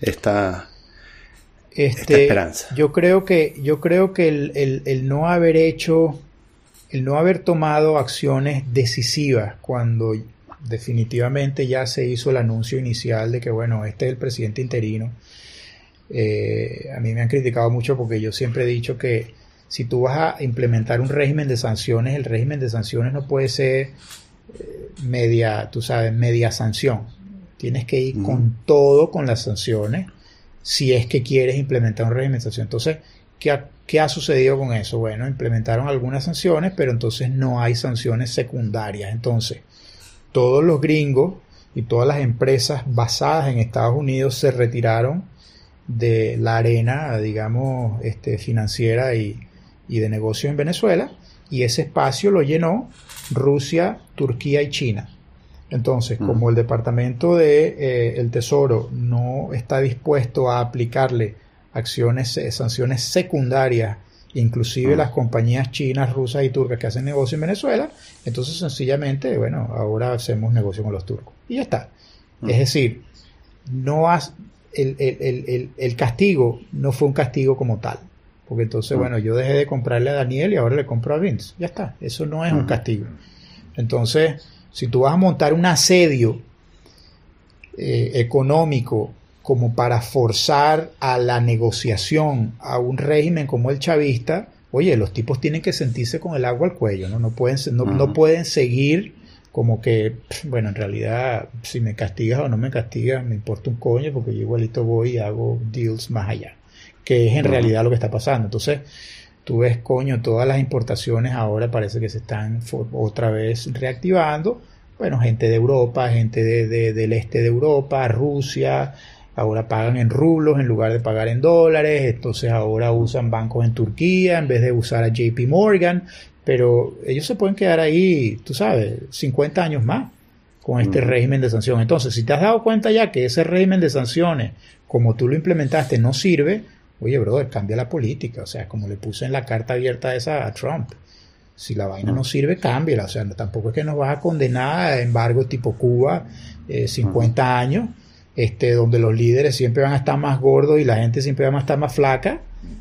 Esta, Este, esperanza. Yo creo que, yo creo que el, el, no haber hecho, el no haber tomado acciones decisivas cuando definitivamente ya se hizo el anuncio inicial de que, bueno, este es el presidente interino. Eh, a mí me han criticado mucho porque yo siempre he dicho que si tú vas a implementar un régimen de sanciones, el régimen de sanciones no puede ser eh, media, tú sabes, media sanción. Tienes que ir con todo con las sanciones si es que quieres implementar un régimen de sanciones. Entonces, ¿qué ha, ¿qué ha sucedido con eso? Bueno, implementaron algunas sanciones, pero entonces no hay sanciones secundarias. Entonces, todos los gringos y todas las empresas basadas en Estados Unidos se retiraron de la arena, digamos, este, financiera y, y de negocios en Venezuela, y ese espacio lo llenó Rusia, Turquía y China. Entonces, como el Departamento de eh, el Tesoro no está dispuesto a aplicarle acciones, eh, sanciones secundarias, inclusive las compañías chinas, rusas y turcas que hacen negocio en Venezuela, entonces sencillamente, bueno, ahora hacemos negocio con los turcos. Y ya está. Es decir, no has, el, el, el, castigo no fue un castigo como tal. Porque entonces, bueno, yo dejé de comprarle a Daniel y ahora le compro a Vince. Ya está. Eso no es un castigo. Entonces, si tú vas a montar un asedio eh, económico como para forzar a la negociación a un régimen como el chavista, oye, los tipos tienen que sentirse con el agua al cuello, ¿no? No pueden, no, pueden seguir como que, bueno, en realidad, si me castigas o no me castigas, me importa un coño, porque yo igualito voy y hago deals más allá, que es en realidad lo que está pasando. Entonces, tú ves, coño, todas las importaciones ahora parece que se están otra vez reactivando. Bueno, gente de Europa, gente de, del este de Europa, Rusia, ahora pagan en rublos en lugar de pagar en dólares, entonces ahora usan bancos en Turquía en vez de usar a JP Morgan, pero ellos se pueden quedar ahí, tú sabes, 50 años más con este régimen de sanciones. Entonces, si te has dado cuenta ya que ese régimen de sanciones, como tú lo implementaste, no sirve, Oye, brother, cambia la política. O sea, como le puse en la carta abierta esa a Trump. Si la vaina no sirve, cámbiala. O sea, tampoco es que nos vas a condenar a embargo tipo Cuba, 50 eh, años, este, donde los líderes siempre van a estar más gordos y la gente siempre va a estar más flaca,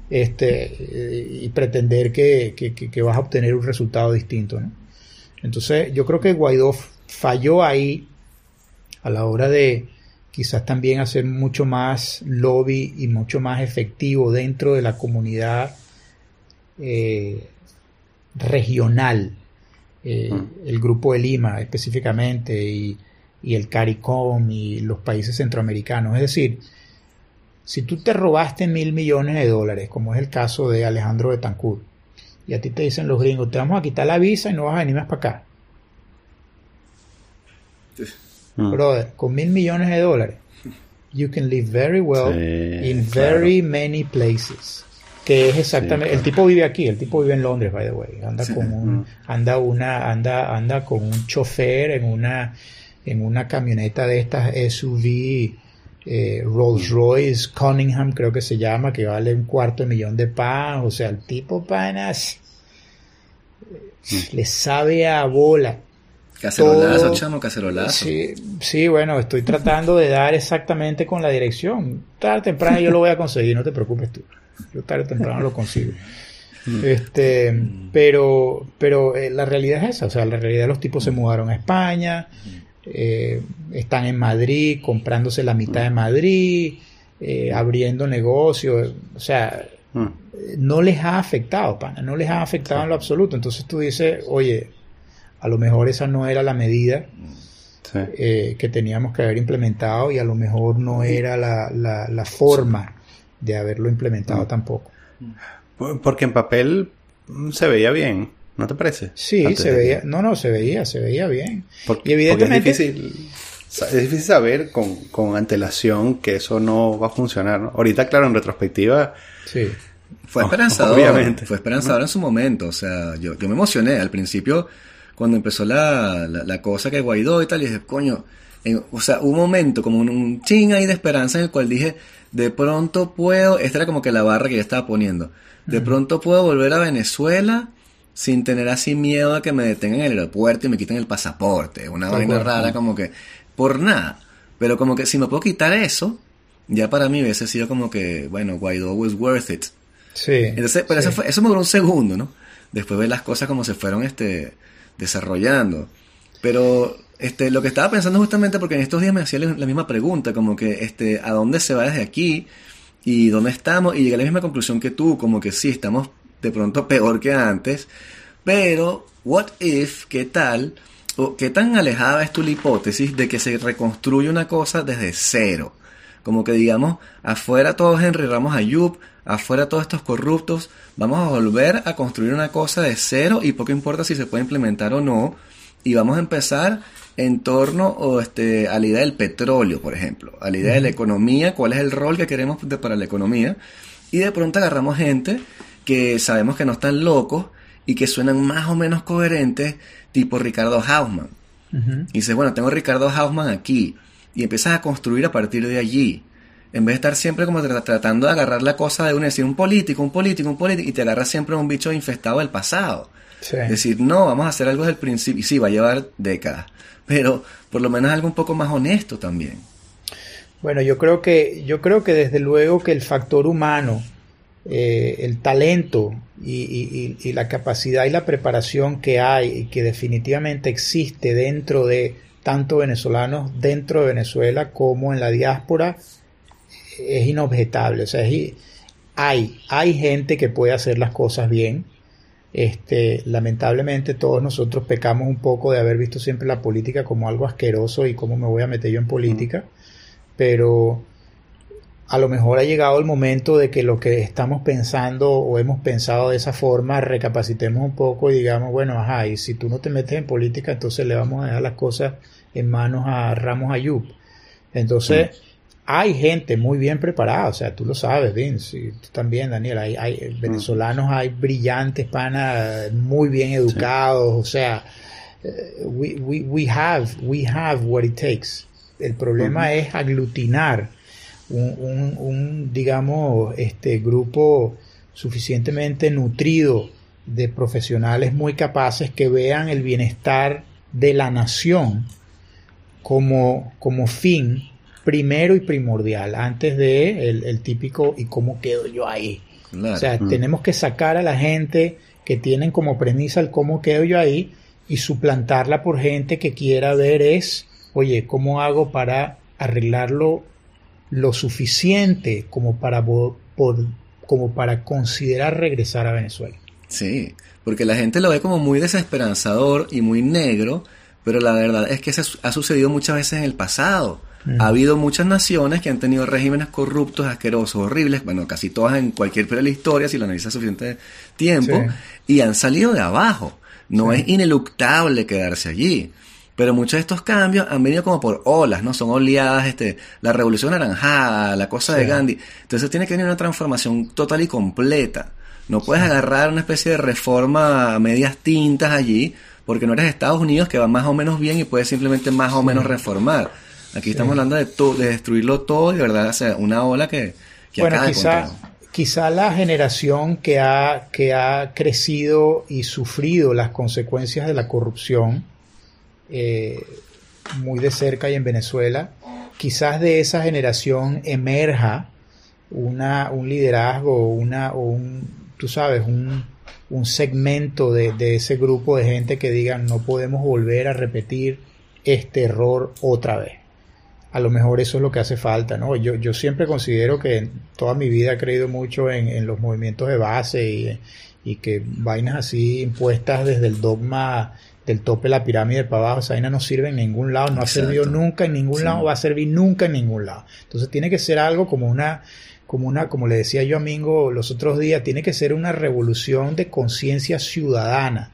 este, y pretender que, que, vas a obtener un resultado distinto. ¿no? Entonces, yo creo que Guaidó falló ahí a la hora de, quizás también hacer mucho más lobby y mucho más efectivo dentro de la comunidad eh, regional, eh, mm. el Grupo de Lima específicamente y, el CARICOM y los países centroamericanos. Es decir, si tú te robaste mil millones de dólares, como es el caso de Alejandro Betancourt, y a ti te dicen los gringos, te vamos a quitar la visa y no vas a venir más para acá. Mm. Brother, con mil millones de dólares, you can live very well in very many places. Que es exactamente, el tipo vive aquí, el tipo vive en Londres, by the way. Anda con un, mm. anda una, anda, anda con un chofer en una, en una camioneta de estas SUV eh, Rolls mm. Royce Cunningham, creo que se llama, que vale un cuarto de millón de pan. O sea, el tipo panas le sabe a bola. Cacerolazo, chamo, cacerolazo. Sí, sí, bueno, estoy tratando de dar exactamente con la dirección. Tarde o temprano yo lo voy a conseguir, no te preocupes tú. Yo tarde o temprano lo consigo. Mm. Este, pero, pero eh, la realidad es esa, o sea, la realidad los tipos se mudaron a España, eh, están en Madrid, comprándose la mitad de Madrid, eh, abriendo negocios, o sea, mm. no les ha afectado, pana, no les ha afectado en lo absoluto. Entonces tú dices, oye, a lo mejor esa no era la medida eh, que teníamos que haber implementado y a lo mejor no era la, la, forma de haberlo implementado tampoco. Porque en papel mm, se veía bien, ¿no te parece? Sí, se veía, no, no, se veía, se veía bien. Porque, y evidentemente... es, difícil, es difícil saber con, con, antelación que eso no va a funcionar, ¿no? Ahorita, claro, en retrospectiva... Sí. Fue esperanzador. Obviamente. Fue esperanzador en su momento. O sea, yo, yo me emocioné. Al principio cuando empezó la, la, cosa que Guaidó y tal, y dije, coño, o sea, un momento, como un, ching ahí de esperanza en el cual dije, de pronto puedo, esta era como que la barra que yo estaba poniendo, de pronto puedo volver a Venezuela sin tener así miedo a que me detengan en el aeropuerto y me quiten el pasaporte, una vaina rara como que, por nada, pero como que si me puedo quitar eso, ya para mí hubiese sido como que, bueno, Guaidó was worth it. Sí. Entonces, pero Eso, fue, eso me duró un segundo, ¿no? Después ver las cosas como se fueron este, desarrollando. Pero este, lo que estaba pensando justamente, porque en estos días me hacía la misma pregunta, como que, este, ¿a dónde se va desde aquí? ¿Y dónde estamos? Y llegué a la misma conclusión que tú, como que sí, estamos de pronto peor que antes, pero, what if, qué tal, o qué tan alejada es tu la hipótesis de que se reconstruye una cosa desde cero? Como que digamos, afuera todos Henry Ramos Ayub, afuera todos estos corruptos, vamos a volver a construir una cosa de cero y poco importa si se puede implementar o no, y vamos a empezar en torno o este, a la idea del petróleo, por ejemplo, a la idea de la economía, cuál es el rol que queremos para la economía, y de pronto agarramos gente que sabemos que no están locos y que suenan más o menos coherentes, tipo Ricardo Hausman. Y dices, bueno, tengo Ricardo Hausman aquí, y empiezas a construir a partir de allí. En vez de estar siempre como tratando de agarrar la cosa de uno decir un político, un político, un político, y te agarras siempre a un bicho infestado del pasado. Decir, no, vamos a hacer algo desde el principio. Y sí, va a llevar décadas. Pero por lo menos algo un poco más honesto también. Bueno, yo creo que, yo creo que desde luego que el factor humano, eh, el talento y, y, la capacidad y la preparación que hay y que definitivamente existe dentro de tanto venezolanos dentro de Venezuela como en la diáspora es inobjetable. O sea, hay, hay gente que puede hacer las cosas bien. Este, lamentablemente todos nosotros pecamos un poco de haber visto siempre la política como algo asqueroso y cómo me voy a meter yo en política, pero a lo mejor ha llegado el momento de que lo que estamos pensando o hemos pensado de esa forma recapacitemos un poco y digamos, bueno, ajá, y si tú no te metes en política, entonces le vamos a dejar las cosas en manos a Ramos Ayub. Entonces, hay gente muy bien preparada, o sea, tú lo sabes, Vince, y tú también, Daniel, hay, hay mm. venezolanos, hay brillantes, panas, muy bien educados, o sea, eh, we, we, we, have, we have what it takes. El problema es aglutinar un, un, un, digamos, este grupo suficientemente nutrido de profesionales muy capaces que vean el bienestar de la nación como, como fin primero y primordial, antes de el, típico ¿y cómo quedo yo ahí? O sea, mm. tenemos que sacar a la gente que tienen como premisa el cómo quedo yo ahí y suplantarla por gente que quiera ver es, oye, ¿cómo hago para arreglarlo lo suficiente como para, como para considerar regresar a Venezuela? Sí, porque la gente lo ve como muy desesperanzador y muy negro, pero la verdad es que eso ha sucedido muchas veces en el pasado. Ha habido muchas naciones que han tenido regímenes corruptos, asquerosos, horribles, bueno, casi todas en cualquier periodo de la historia, si lo analizas suficiente tiempo, y han salido de abajo. No es ineluctable quedarse allí. Pero muchos de estos cambios han venido como por olas, ¿no? Son oleadas, este, la revolución naranjada, la cosa de Gandhi. Entonces tiene que venir una transformación total y completa. No puedes agarrar una especie de reforma a medias tintas allí, porque no eres Estados Unidos que va más o menos bien y puedes simplemente más o menos reformar Aquí estamos hablando de, de destruirlo todo y de verdad hacer una ola que, que bueno, quizá, quizá la generación que ha, que ha crecido y sufrido las consecuencias de la corrupción eh, muy de cerca y en Venezuela, quizás de esa generación emerja una, un liderazgo una, o un, tú sabes, un, un segmento de, de, ese grupo de gente que digan no podemos volver a repetir este error otra vez a lo mejor eso es lo que hace falta, ¿no? Yo, yo siempre considero que toda mi vida he creído mucho en, los movimientos de base y, y, que vainas así impuestas desde el dogma del tope de la pirámide para abajo, esa vaina no sirve en ningún lado, no ha servido nunca en ningún lado, va a servir nunca en ningún lado. Entonces tiene que ser algo como una, como una, como le decía yo a Mingo los otros días, tiene que ser una revolución de conciencia ciudadana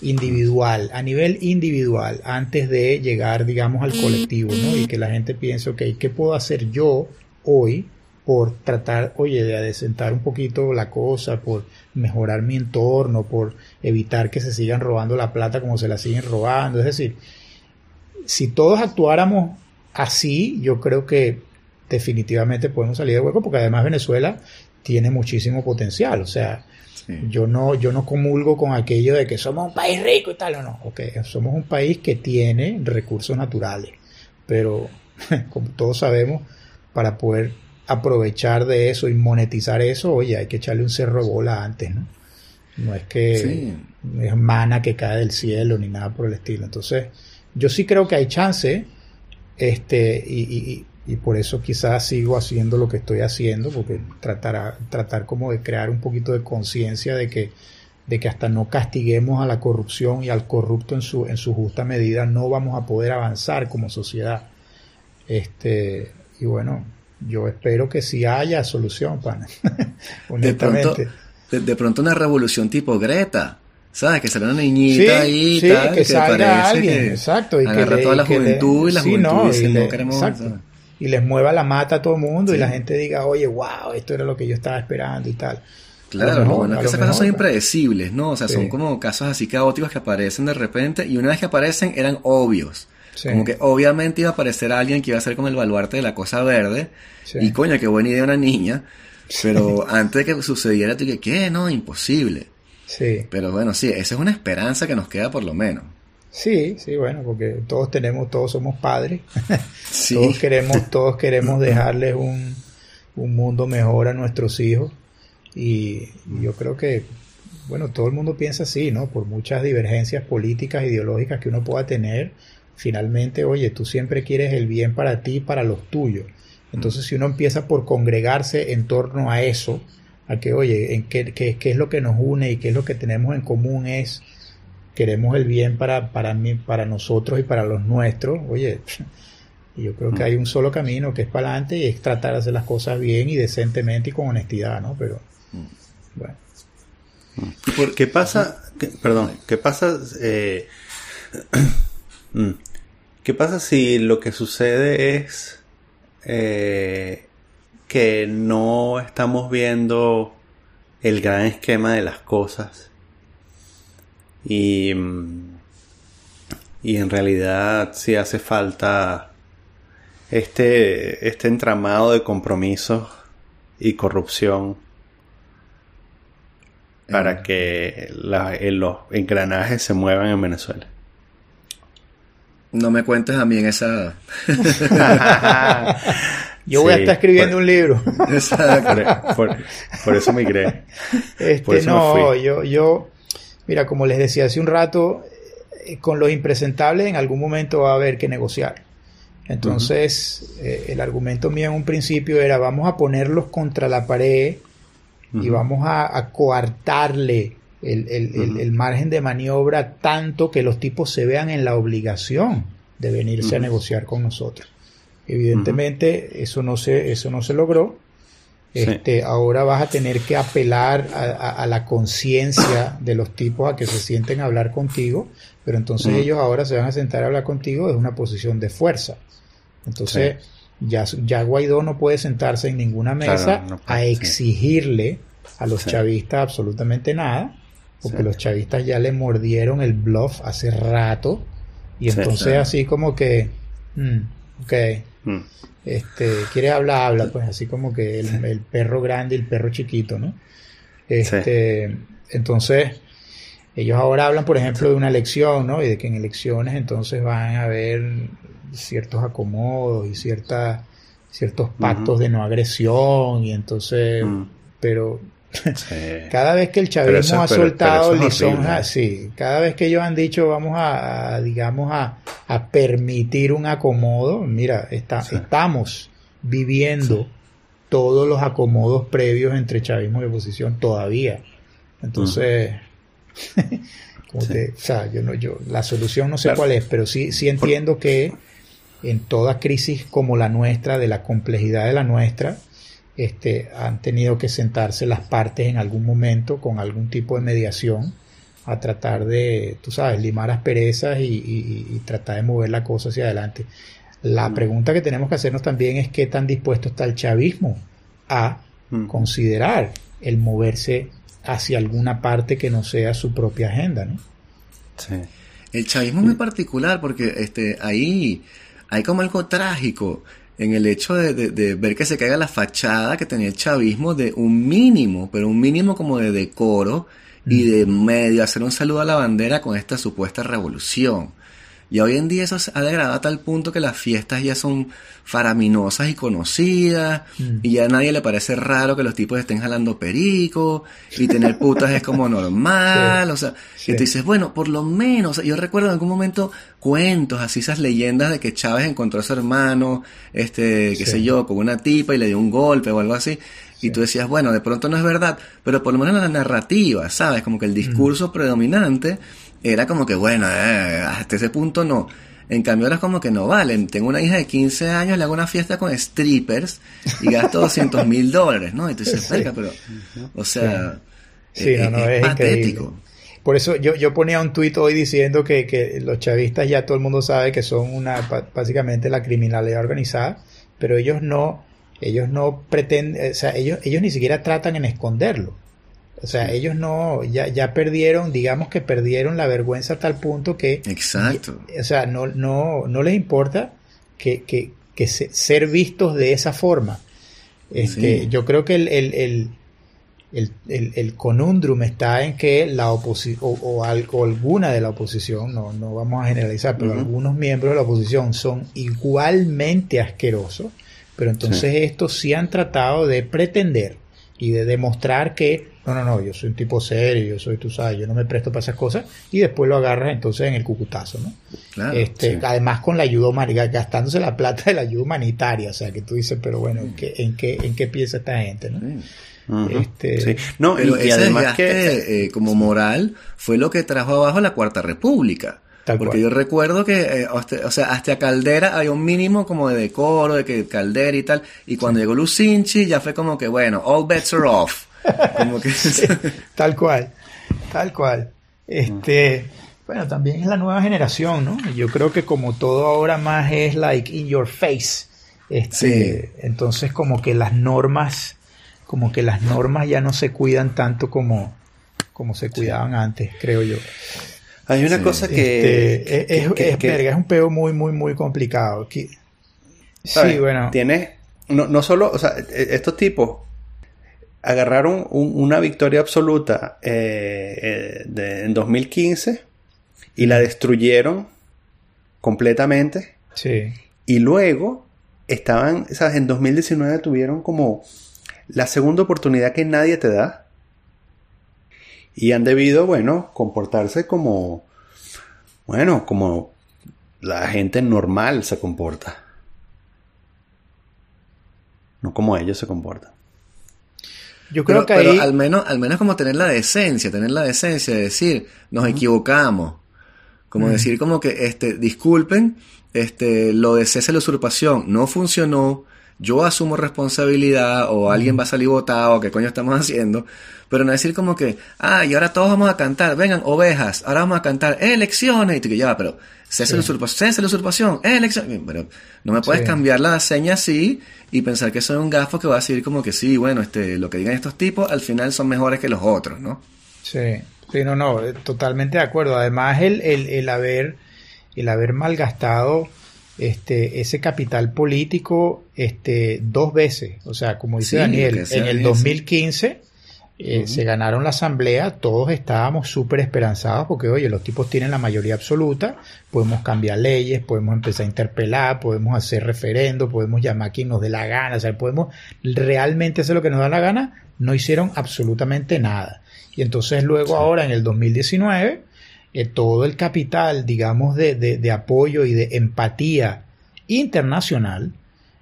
individual, a nivel individual, antes de llegar, digamos, al colectivo, ¿no? Y que la gente piense, ok, ¿qué puedo hacer yo hoy por tratar, oye, de adecentar un poquito la cosa, por mejorar mi entorno, por evitar que se sigan robando la plata como se la siguen robando? Es decir, si todos actuáramos así, yo creo que definitivamente podemos salir de hueco, porque además Venezuela tiene muchísimo potencial, o sea, yo no, yo no comulgo con aquello de que somos un país rico y tal, o no, ok, somos un país que tiene recursos naturales, pero *laughs* como todos sabemos, para poder aprovechar de eso y monetizar eso, oye, hay que echarle un cerro de bola antes, ¿no? No es que es mana que cae del cielo ni nada por el estilo. Entonces, yo sí creo que hay chance, este, y, y, por eso quizás sigo haciendo lo que estoy haciendo, porque tratar, tratar como de crear un poquito de conciencia de que, de que hasta no castiguemos a la corrupción y al corrupto en su, en su justa medida, no vamos a poder avanzar como sociedad. Este, y bueno, yo espero que sí haya solución, pana. *laughs* Honestamente. De pronto, una revolución tipo Greta. ¿Sabes? Que sale una niñita ahí sí, tal, que, salga alguien, exacto. Y que toda la juventud y la juventud no, y, no queremos y les mueva la mata a todo el mundo y la gente diga, oye, wow, esto era lo que yo estaba esperando y tal. Claro, lo bueno es que esas cosas son impredecibles, ¿no? O sea, son como casos así caóticos que aparecen de repente y una vez que aparecen eran obvios. Como que obviamente iba a aparecer alguien que iba a ser como el baluarte de la cosa verde. Y coño, qué buena idea una niña. Pero antes de que sucediera, tú que, ¿qué? No, imposible. Sí. Pero bueno, sí, esa es una esperanza que nos queda por lo menos. Sí, sí, bueno, porque todos tenemos, todos somos padres. *laughs* todos queremos, todos queremos dejarles un, un, mundo mejor a nuestros hijos. Y yo creo que, bueno, todo el mundo piensa así, ¿no? Por muchas divergencias políticas, ideológicas que uno pueda tener, finalmente, oye, tú siempre quieres el bien para ti y para los tuyos. Entonces, si uno empieza por congregarse en torno a eso, a que, oye, en qué, qué, es lo que nos une y qué es lo que tenemos en común es, queremos el bien para, para, mí, para nosotros y para los nuestros, oye, *laughs* yo creo que hay un solo camino que es para adelante y es tratar de hacer las cosas bien y decentemente y con honestidad, ¿no? Pero, bueno. ¿Qué pasa? perdón, ¿qué pasa? Eh, *clears throat* mm, ¿Qué pasa si lo que sucede es eh, que no estamos viendo el gran esquema de las cosas y, y en realidad sí hace falta este, este entramado de compromisos y corrupción para eh. que los engranajes se muevan en Venezuela. No me cuentes a mí en esa. *laughs* Yo voy a estar escribiendo un libro. Exacto. Por, eso me creé. Este, no, yo, yo, mira, como les decía hace un rato, eh, con los impresentables en algún momento va a haber que negociar. Entonces, eh, el argumento mío en un principio era vamos a ponerlos contra la pared y vamos a, a coartarle el, margen de maniobra tanto que los tipos se vean en la obligación de venirse a negociar con nosotros. Evidentemente eso no se, eso no se logró. Este, Ahora vas a tener que apelar a, la conciencia de los tipos a que se sienten a hablar contigo, pero entonces ellos ahora se van a sentar a hablar contigo desde una posición de fuerza. Entonces ya, ya Guaidó no puede sentarse en ninguna mesa a exigirle a los chavistas absolutamente nada, porque los chavistas ya le mordieron el bluff hace rato. Y entonces así como que mm, ok. Mm. este quiere hablar habla pues así como que el, perro grande y el perro chiquito no este entonces ellos ahora hablan por ejemplo de una elección no y de que en elecciones entonces van a haber ciertos acomodos y ciertas ciertos pactos de no agresión y entonces mm. pero *laughs* cada vez que el chavismo ha soltado lisonjas, sí, cada vez que ellos han dicho vamos a, digamos, a, permitir un acomodo, mira, está, estamos viviendo todos los acomodos previos entre chavismo y oposición todavía. Entonces, *laughs* como o sea, yo no, yo, la solución no sé cuál es, pero sí, sí entiendo que en toda crisis como la nuestra, de la complejidad de la nuestra, este, han tenido que sentarse las partes en algún momento con algún tipo de mediación a tratar de, tú sabes, limar asperezas y, y, tratar de mover la cosa hacia adelante. La mm. pregunta que tenemos que hacernos también es qué tan dispuesto está el chavismo a mm. considerar el moverse hacia alguna parte que no sea su propia agenda, ¿no? Sí. El chavismo es muy particular porque este, ahí hay como algo trágico en el hecho de, ver que se caiga la fachada que tenía el chavismo de un mínimo, pero un mínimo como de decoro y de medio hacer un saludo a la bandera con esta supuesta revolución. Y hoy en día eso ha degradado a tal punto que las fiestas ya son faraminosas y conocidas, Mm. y ya a nadie le parece raro que los tipos estén jalando perico, y tener putas es como normal, Sí, o sea, sí. y tú dices, bueno, por lo menos, yo recuerdo en algún momento cuentos, así esas leyendas de que Chávez encontró a su hermano, este, qué Sí. sé yo, con una tipa y le dio un golpe o algo así, y tú decías, bueno, de pronto no es verdad, pero por lo menos la narrativa, ¿sabes? Como que el discurso predominante era como que, bueno, eh, hasta ese punto no. En cambio ahora es como que no valen. Tengo una hija de 15 años, le hago una fiesta con strippers y gasto *laughs* 200 mil dólares, ¿no? Y tú dices, Sí. pero, o sea, Sí, no, no, es patético. Por eso yo, yo ponía un tuit hoy diciendo que, que los chavistas ya todo el mundo sabe que son una básicamente la criminalidad organizada, pero ellos no, ellos no pretenden, o sea, ellos, ellos ni siquiera tratan en esconderlo. O sea, ellos no, ya, ya perdieron, digamos que perdieron la vergüenza a tal punto que, Exacto. o sea, no, no, no les importa que, que, que se- ser vistos de esa forma. Este, Sí. Yo creo que el, el, el, el, el- el conundrum está en que la oposición, o, o al- o alguna de la oposición, no, no vamos a generalizar, pero algunos miembros de la oposición son igualmente asquerosos, pero entonces estos sí han tratado de pretender y de demostrar que no, no, no, yo soy un tipo serio, yo soy, tú sabes, yo no me presto para esas cosas, y después lo agarras entonces en el cucutazo, ¿no? Claro. este, sí. Además con la ayuda humanitaria, gastándose la plata de la ayuda humanitaria, o sea, que tú dices, pero bueno, ¿en qué, en qué, en qué piensa esta gente, no? Sí. Este- Sí. No, y, Pero y ese además que... eh, como moral fue lo que trajo abajo la Cuarta República. Tal Porque cual. yo recuerdo que, eh, hasta- o sea, hasta Caldera había un mínimo como de decoro, de que Caldera y tal. Y cuando llegó Lucinchi ya fue como que, bueno, all bets are off. *laughs* Como que... Tal cual, tal cual. Este, bueno, también es la nueva generación, ¿no? Yo creo que como todo ahora más es like in your face. Este, entonces como que las normas, como que las normas ya no se cuidan tanto como, como se cuidaban antes, creo yo. Hay una Sí. cosa que... Este, que- es, que- es- que- verga, es un peo muy, muy, muy complicado. ¿sabes? Sí, bueno. Tiene, no, no solo, o sea, e- estos tipos agarraron un- una victoria absoluta eh, eh, de- en 2015 y la destruyeron completamente Sí, y luego estaban, ¿sabes? En 2019 tuvieron como la segunda oportunidad que nadie te da y han debido, bueno, comportarse como, bueno, como la gente normal se comporta. No como ellos se comportan. yo creo Pero, que pero al menos, al menos como tener la decencia, tener la decencia de decir, nos equivocamos. Como decir como que, este, disculpen, este, lo de cese la usurpación no funcionó, yo asumo responsabilidad, o alguien va a salir votado, qué coño estamos *laughs* haciendo, pero no decir como que, ah, y ahora todos vamos a cantar, vengan, ovejas, ahora vamos a cantar elecciones, y tú que ya, pero cese la Sí. usurpación, cese la usurpación, elecciones, pero no me puedes Sí. cambiar la seña así y pensar que soy un gafo que va a decir como que sí, bueno, este, lo que digan estos tipos al final son mejores que los otros, ¿no? Sí, sí, no, no, eh, totalmente de acuerdo. Además, el, el, el haber, el haber malgastado este, ese capital político este, dos veces. O sea, como dice Sí, Daniel, en el bien, sí. 2015 eh, se ganaron la asamblea, todos estábamos súper esperanzados porque, oye, los tipos tienen la mayoría absoluta, podemos cambiar leyes, podemos empezar a interpelar, podemos hacer referendo, podemos llamar a quien nos dé la gana, o sea, podemos realmente hacer lo que nos da la gana, no hicieron absolutamente nada. Y entonces luego ahora en el 2019, eh, todo el capital, digamos, de, de, de apoyo y de empatía internacional,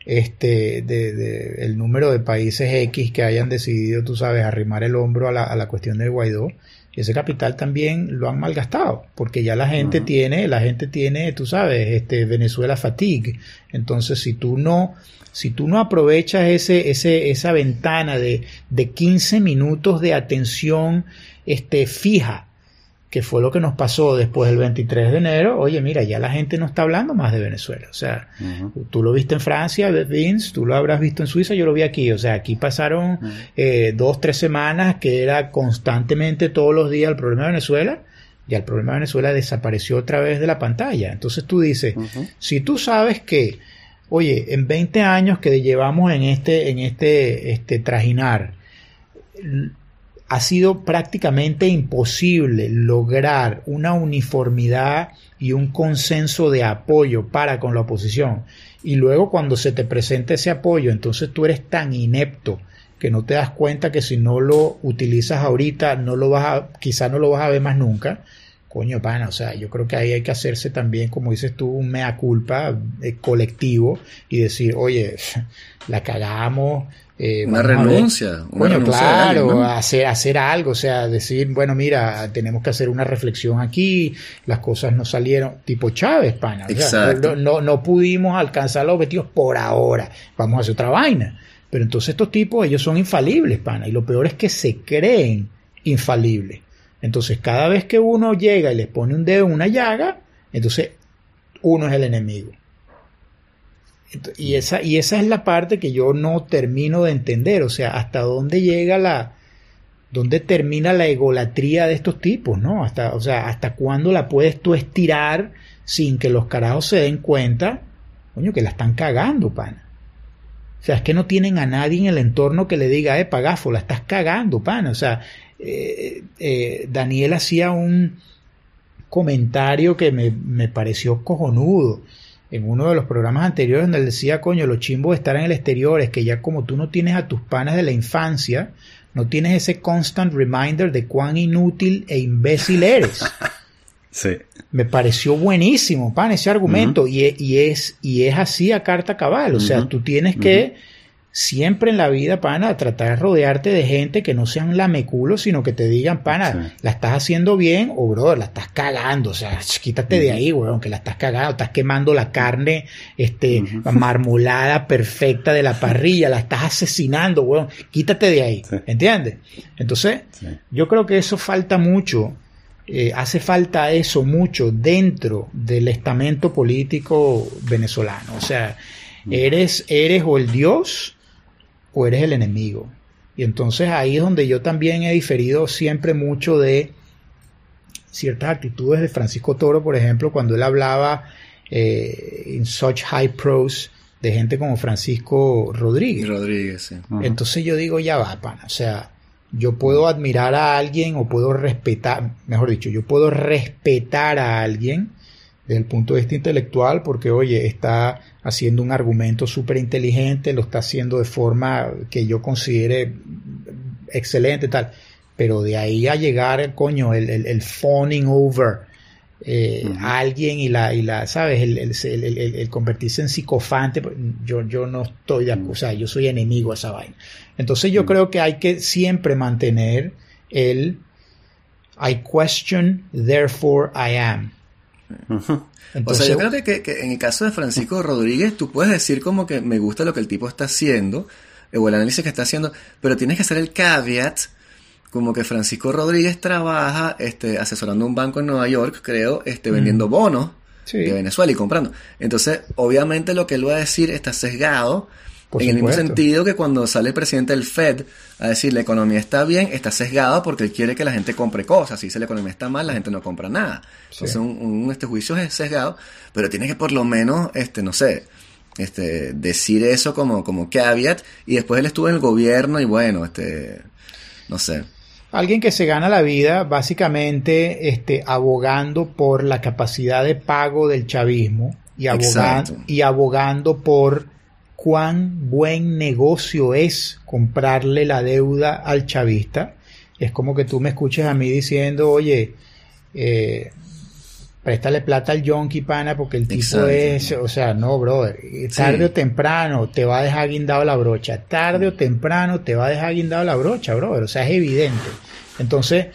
este, de, de el número de países X que hayan decidido, tú sabes, arrimar el hombro a la, a la cuestión del Guaidó, ese capital también lo han malgastado, porque ya la gente Ujú. tiene, la gente tiene, tú sabes, este Venezuela fatigue. Entonces, si tú no, si tú no aprovechas ese, ese, esa ventana de, de 15 minutos de atención este, fija, que fue lo que nos pasó después del 23 de enero, oye, mira, ya la gente no está hablando más de Venezuela. O sea. Tú lo viste en Francia, Vince, tú lo habrás visto en Suiza, yo lo vi aquí. O sea, aquí pasaron eh, dos, tres semanas que era constantemente todos los días el problema de Venezuela y el problema de Venezuela desapareció otra vez de la pantalla. Entonces tú dices, si tú sabes que, oye, en 20 años que llevamos en este, en este, este trajinar, ha sido prácticamente imposible lograr una uniformidad y un consenso de apoyo para con la oposición. Y luego cuando se te presenta ese apoyo, entonces tú eres tan inepto que no te das cuenta que si no lo utilizas ahorita, no lo vas a, quizá no lo vas a ver más nunca. Coño, pana, o sea, yo creo que ahí hay que hacerse también, como dices tú, un mea culpa eh, colectivo y decir, oye, *laughs* la cagamos, eh, una renuncia. bueno, claro, hacer, hacer algo, o sea, decir, bueno, mira, tenemos que hacer una reflexión aquí, las cosas no salieron, tipo Chávez, pana. Exacto. no, no, pudimos alcanzar los objetivos por ahora, vamos a hacer otra vaina. Pero entonces estos tipos, ellos son infalibles, pana, y lo peor es que se creen infalibles. Entonces, cada vez que uno llega y les pone un dedo en una llaga, entonces uno es el enemigo. Y esa, y esa es la parte que yo no termino de entender, o sea, hasta dónde llega la, dónde termina la egolatría de estos tipos, ¿no? Hasta, o sea, hasta cuándo la puedes tú estirar sin que los carajos se den cuenta, coño, que la están cagando, pana. O sea, es que no tienen a nadie en el entorno que le diga, eh, pagafo, la estás cagando, pana. O sea, eh, eh, Daniel hacía un comentario que me, me pareció cojonudo en uno de los programas anteriores donde él decía, coño, lo chimbo de estar en el exterior es que ya como tú no tienes a tus panas de la infancia, no tienes ese constant reminder de cuán inútil e imbécil eres. *laughs* sí. Me pareció buenísimo, pan, ese argumento. y, es, y es así a carta cabal. O sea, tú tienes que siempre en la vida, pana, tratar de rodearte de gente que no sean lameculos, sino que te digan, pana, la estás haciendo bien o, bro, la estás cagando. O sea, quítate de ahí, weón, que la estás cagando. Estás quemando la carne este, marmolada, perfecta de la parrilla. La estás asesinando, weón. Quítate de ahí. ¿Entiendes? Entonces, yo creo que eso falta mucho. Eh, hace falta eso mucho dentro del estamento político venezolano. O sea, eres, eres o el Dios o eres el enemigo. Y entonces ahí es donde yo también he diferido siempre mucho de ciertas actitudes de Francisco Toro, por ejemplo, cuando él hablaba eh, en such high pros de gente como Francisco Rodríguez. Rodríguez, sí. Entonces yo digo, ya va, pana, o sea, yo puedo admirar a alguien o puedo respetar, mejor dicho, yo puedo respetar a alguien desde el punto de vista intelectual porque, oye, está haciendo un argumento súper inteligente, lo está haciendo de forma que yo considere excelente, tal. Pero de ahí a llegar, coño, el, el, el fawning over eh, a alguien y la, y la ¿sabes? El, el, convertirse en psicofante, pues, yo, yo no estoy de acuerdo, o sea, yo soy enemigo a esa vaina. Entonces yo creo que hay que siempre mantener el I question, therefore I am o sea, yo creo que, en el caso de Francisco Rodríguez, tú puedes decir como que me gusta lo que el tipo está haciendo, o el análisis que está haciendo, pero tienes que hacer el caveat como que Francisco Rodríguez trabaja este, asesorando un banco en Nueva York, creo, este, vendiendo bonos de Venezuela y comprando. Entonces, obviamente lo que él va a decir está sesgado en el mismo sentido que cuando sale el presidente del Fed a decir la economía está bien, está sesgado porque él quiere que la gente compre cosas. Si la economía está mal, la gente no compra nada. Entonces un, este juicio es sesgado, pero tiene que por lo menos, este, no sé, este, decir eso como, como caveat. Y después él estuvo en el gobierno y bueno, este, no sé. Alguien que se gana la vida básicamente este, abogando por la capacidad de pago del chavismo y abogando, y abogando por cuán buen negocio es comprarle la deuda al chavista. Es como que tú me escuches a mí diciendo, oye, eh, préstale plata al yonki pana porque el tipo es, o sea, no, brother, tarde o temprano te va a dejar guindado la brocha, tarde o temprano te va a dejar guindado la brocha, brother, o sea, es evidente. Entonces,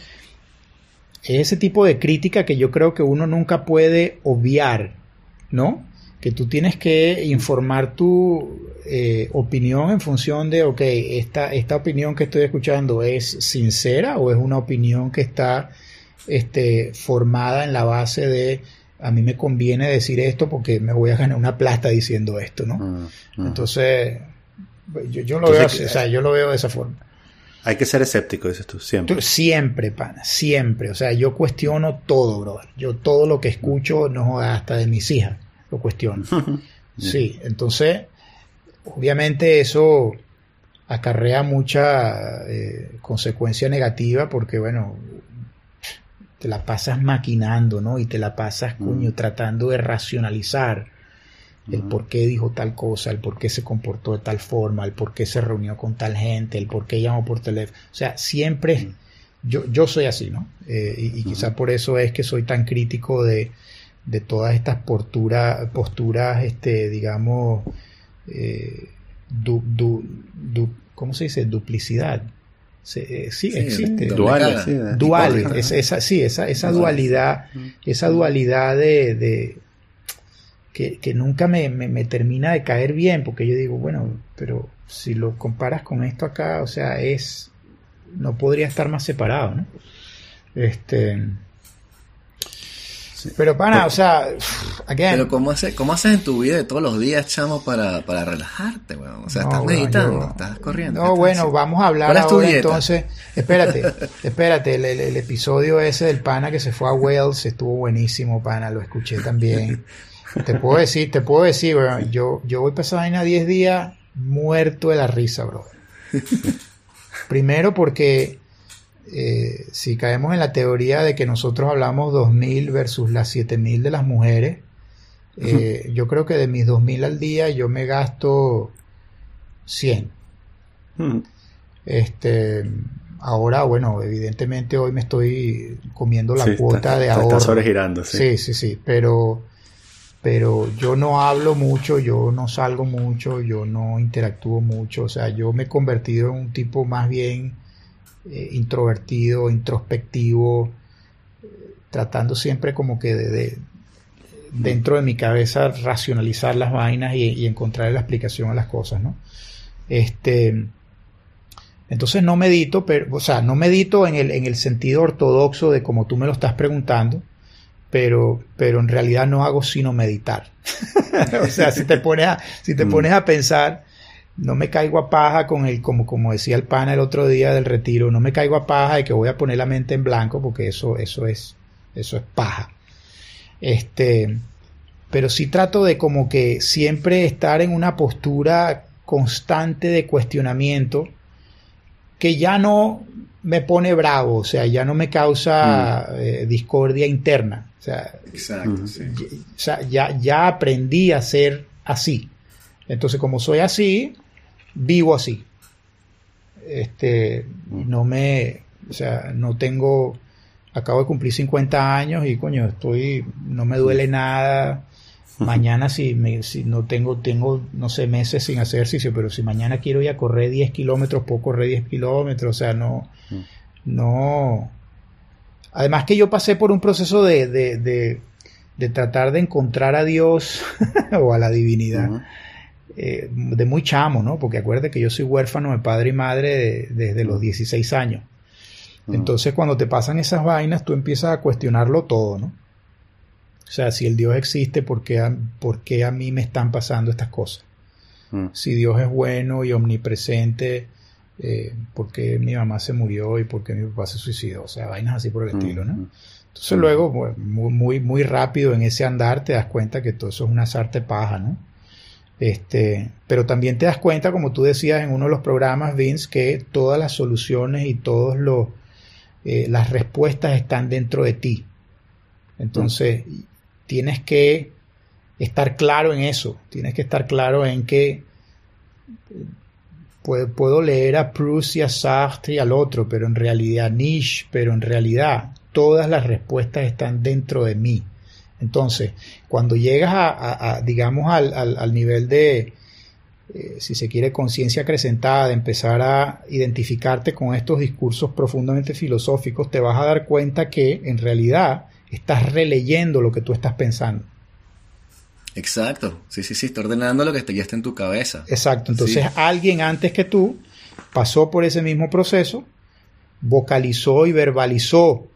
es ese tipo de crítica que yo creo que uno nunca puede obviar, ¿no? Que tú tienes que informar tu eh, opinión en función de, ok, esta, esta opinión que estoy escuchando es sincera o es una opinión que está este, formada en la base de, a mí me conviene decir esto porque me voy a ganar una plata diciendo esto, ¿no? Mm, mm. Entonces, yo, lo veo o sea, yo lo veo de esa forma. Hay que ser escéptico, dices tú, siempre. siempre, pana, siempre. O sea, yo cuestiono todo, brother. Yo todo lo que escucho, no hasta de mis hijas cuestión. *laughs* Sí, entonces, obviamente eso acarrea mucha eh, consecuencia negativa porque, bueno, te la pasas maquinando, ¿no? Y te la pasas, coño, tratando de racionalizar el por qué dijo tal cosa, el por qué se comportó de tal forma, el por qué se reunió con tal gente, el por qué llamó por teléfono. O sea, siempre yo, yo soy así, ¿no? Eh, y, quizás por eso es que soy tan crítico de, de todas estas posturas, posturas este, digamos, eh, ¿cómo se dice? Duplicidad. Eh, sí, existe. Duales. Duales. esa, sí, esa, esa dualidad, esa dualidad de, que, nunca me, me, termina de caer bien, porque yo digo, bueno, pero si lo comparas con esto acá, o sea, es, no podría estar más separado, ¿no? Este, pero pana, o sea, Pero ¿cómo, haces, ¿cómo haces en tu vida de todos los días, chamo, para, para relajarte, weón? O sea, estás meditando, estás corriendo. No, bueno, vamos a hablar ahora entonces. Espérate, *laughs* espérate, el, episodio ese del pana que se fue a Wales estuvo buenísimo, pana, lo escuché también. *laughs* te puedo decir, te puedo decir, weón, yo, yo voy esa vaina 10 días muerto de la risa, bro. *laughs* Primero porque eh, si caemos en la teoría de que nosotros hablamos 2.000 versus las 7.000 de las mujeres, eh, yo creo que de mis 2.000 al día yo me gasto 100. Este, ahora, bueno, evidentemente hoy me estoy comiendo la cuota de ahorro. Está sobregirando, sí. Sí, sí, sí, pero, pero yo no hablo mucho, yo no salgo mucho, yo no interactúo mucho, o sea, yo me he convertido en un tipo más bien eh, introvertido, introspectivo, tratando siempre como que de, dentro de mi cabeza racionalizar las vainas y, encontrar la explicación a las cosas, ¿no? Este, entonces no medito, pero, o sea, no medito en el, en el sentido ortodoxo de como tú me lo estás preguntando, pero, pero en realidad no hago sino meditar. *laughs* o sea, si te pones a, si te mm. pones a pensar, no me caigo a paja con el, como, como decía el pana el otro día del retiro, no me caigo a paja de que voy a poner la mente en blanco porque eso, eso es, eso es paja. Este, pero sí trato de como que siempre estar en una postura constante de cuestionamiento que ya no me pone bravo, o sea, ya no me causa mm. eh, discordia interna. O sea, Exacto, o sea ya, ya aprendí a ser así. Entonces, como soy así, vivo así. Este, no me, o sea, no tengo, acabo de cumplir 50 años y coño, estoy, no me duele nada. Mañana si, me, si no tengo, tengo, no sé, meses sin hacer ejercicio, pero si mañana quiero ir a correr 10 kilómetros, puedo correr 10 kilómetros, o sea, no, no. Además que yo pasé por un proceso de, de, de, de tratar de encontrar a Dios *laughs* o a la divinidad. Eh, de muy chamo, ¿no? Porque acuérdate que yo soy huérfano de padre y madre desde los 16 años. Entonces cuando te pasan esas vainas, tú empiezas a cuestionarlo todo, ¿no? O sea, si el Dios existe, ¿por qué a, por qué a mí me están pasando estas cosas? Si Dios es bueno y omnipresente, eh, ¿por qué mi mamá se murió y por qué mi papá se suicidó? O sea, vainas así por el estilo, ¿no? Entonces luego, muy, muy, muy rápido en ese andar te das cuenta que todo eso es una sarte paja, ¿no? Este, pero también te das cuenta, como tú decías en uno de los programas, Vince, que todas las soluciones y todas eh, las respuestas están dentro de ti. Entonces, tienes que estar claro en eso, tienes que estar claro en que eh, puedo, leer a Proust y a Sartre y al otro, pero en realidad Nietzsche, pero en realidad todas las respuestas están dentro de mí. Entonces, cuando llegas a, digamos, al, nivel de, eh, si se quiere, conciencia acrecentada, de empezar a identificarte con estos discursos profundamente filosóficos, te vas a dar cuenta que en realidad estás releyendo lo que tú estás pensando. Exacto, sí, sí, sí, está ordenando lo que ya está en tu cabeza. Exacto, entonces alguien antes que tú pasó por ese mismo proceso, vocalizó y verbalizó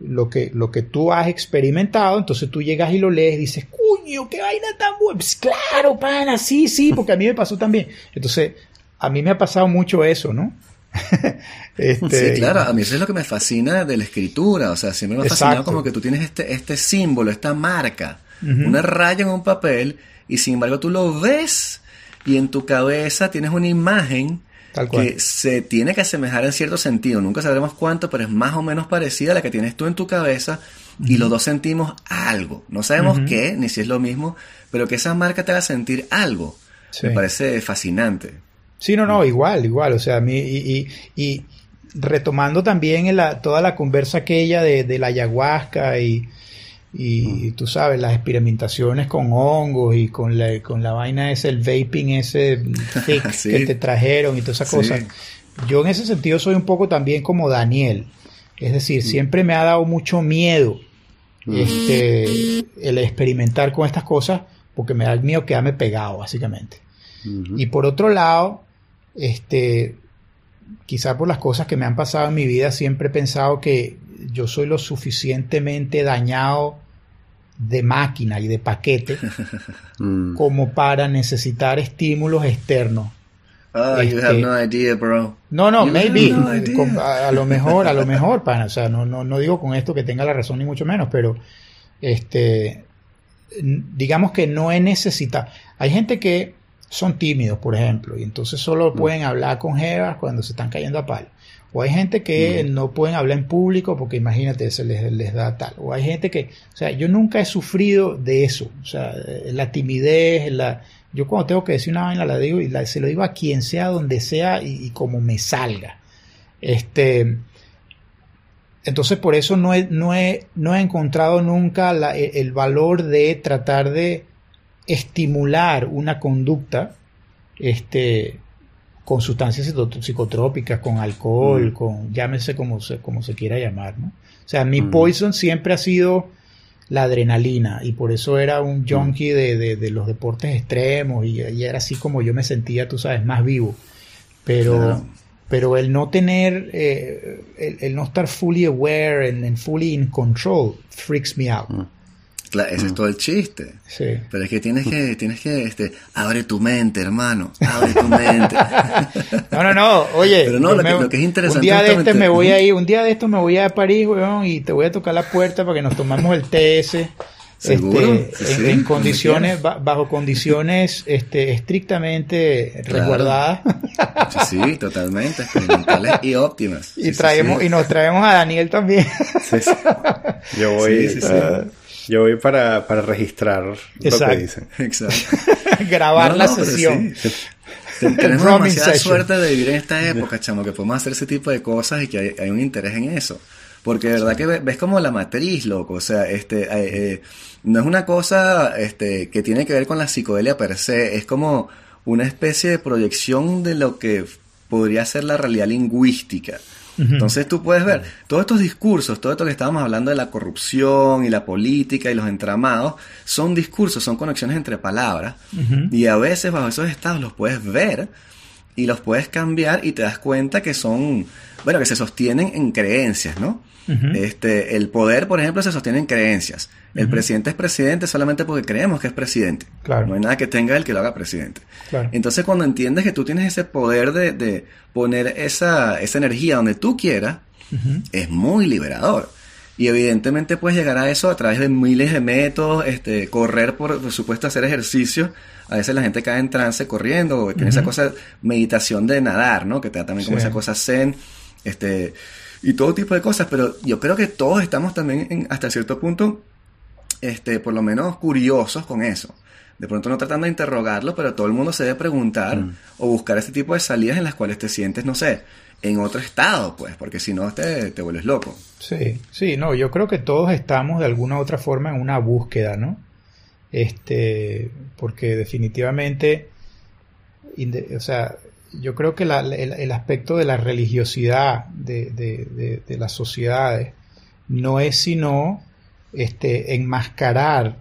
lo que, lo que tú has experimentado, entonces tú llegas y lo lees y dices, cuño, qué vaina tan buena. Pues claro, pana, sí, sí, porque a mí me pasó también. Entonces, a mí me ha pasado mucho eso, ¿no? *laughs* este, sí, claro, a mí eso es lo que me fascina de la escritura, o sea, siempre me ha fascinado como que tú tienes este, este símbolo, esta marca, una raya en un papel, y sin embargo tú lo ves y en tu cabeza tienes una imagen Tal cual. que se tiene que asemejar en cierto sentido. Nunca sabremos cuánto, pero es más o menos parecida a la que tienes tú en tu cabeza y los dos sentimos algo. No sabemos qué, ni si es lo mismo, pero que esa marca te haga sentir algo. Sí. Me parece fascinante. Sí, no, no, igual, igual. O sea, a mí, y, y, y retomando también en la, toda la conversa aquella de, de la ayahuasca y, y tú sabes, las experimentaciones con hongos y con la, con la vaina ese, el vaping ese *laughs* thick Sí. que te trajeron y todas esas Sí. cosas. Yo en ese sentido soy un poco también como Daniel. Es decir, siempre me ha dado mucho miedo este, el experimentar con estas cosas porque me da miedo quedarme pegado, básicamente. Y por otro lado, este, quizá por las cosas que me han pasado en mi vida, siempre he pensado que yo soy lo suficientemente dañado de máquina y de paquete *laughs* Mm. como para necesitar estímulos externos. Oh, you Este- have no idea, bro. No, no, You maybe. no. Con- a, a lo *laughs* mejor, a lo mejor, pana. O sea, no, no, no digo con esto que tenga la razón ni mucho menos, pero este, digamos que no he necesitado. Hay gente que son tímidos, por ejemplo, y entonces solo pueden hablar con jevas cuando se están cayendo a palo. O hay gente que no pueden hablar en público porque imagínate, se les, les da tal. O hay gente que, o sea, yo nunca he sufrido de eso. O sea, eh, la timidez, la, yo cuando tengo que decir una vaina la digo y la- se lo digo a quien sea, donde sea y, y como me salga. Este, entonces por eso no he, no he, no he encontrado nunca la- e- el valor de tratar de estimular una conducta este, con sustancias psico- psicotrópicas, con alcohol, Mm. con llámese como se, como se quiera llamar. ¿no? O sea, mi Mm. poison siempre ha sido la adrenalina y por eso era un junkie de, de- de los deportes extremos y, y era así como yo me sentía, tú sabes, más vivo. Pero, Claro. pero el no tener, eh, el, el no estar fully aware and, and fully in control freaks me out. Mm. Cla- ese es todo el chiste. Sí. Pero es que tienes que, tienes que, este, abre tu mente, hermano. Abre tu mente. *laughs* No, no, no, oye. Pero no, lo que- lo que es interesante Un día de este me voy a ir, un día de esto me voy a París, weón, y te voy a tocar la puerta para que nos tomamos el TS. ¿Seguro? Este, Sí, en, sí, en condiciones, ba- bajo condiciones este, estrictamente Claro. resguardadas. Sí, sí, totalmente. Experimentales y óptimas. y Sí, traemos, sí. y nos traemos a Daniel también. Sí, sí. *laughs* Yo voy, Sí, sí, sí. ah, yo voy para, para registrar lo que dicen. Exacto. *laughs* Grabar No, la no, sesión. sí. Tenemos demasiada session. suerte de vivir en esta época, chamo, que podemos hacer ese tipo de cosas y que hay, hay un interés en eso. Porque de verdad que ve- ves como la matriz, loco. O sea, este, eh, eh, no es una cosa este, que tiene que ver con la psicodelia per se. Es como una especie de proyección de lo que podría ser la realidad lingüística. Entonces tú puedes ver todos estos discursos, todo esto que estábamos hablando de la corrupción y la política y los entramados, son discursos, son conexiones entre palabras. Y a veces bajo esos estados los puedes ver y los puedes cambiar y te das cuenta que son, bueno, que se sostienen en creencias, ¿no? Este, el poder, por ejemplo, se sostiene en creencias. El presidente es presidente solamente porque creemos que es presidente. Claro. No hay nada que tenga el que lo haga presidente. Claro. Entonces, cuando entiendes que tú tienes ese poder de, de poner esa, esa energía donde tú quieras, es muy liberador. Y evidentemente puedes llegar a eso a través de miles de métodos, este, correr, por, por supuesto, hacer ejercicio. A veces la gente cae en trance corriendo, o tiene esa cosa, meditación de nadar, ¿no? Que te da también como Sí. esa cosa zen, este, y todo tipo de cosas. Pero yo creo que todos estamos también, en- hasta cierto punto, este, por lo menos curiosos con eso. De pronto no tratando de interrogarlo, pero todo el mundo se debe preguntar Mm. o buscar ese tipo de salidas en las cuales te sientes, no sé, en otro estado, pues, porque si no te, te vuelves loco. Sí, sí, no, yo creo que todos estamos de alguna u otra forma en una búsqueda, ¿no? Este, porque definitivamente, o sea, yo creo que la- el, el aspecto de la religiosidad de, de- de- de las sociedades no es sino este, enmascarar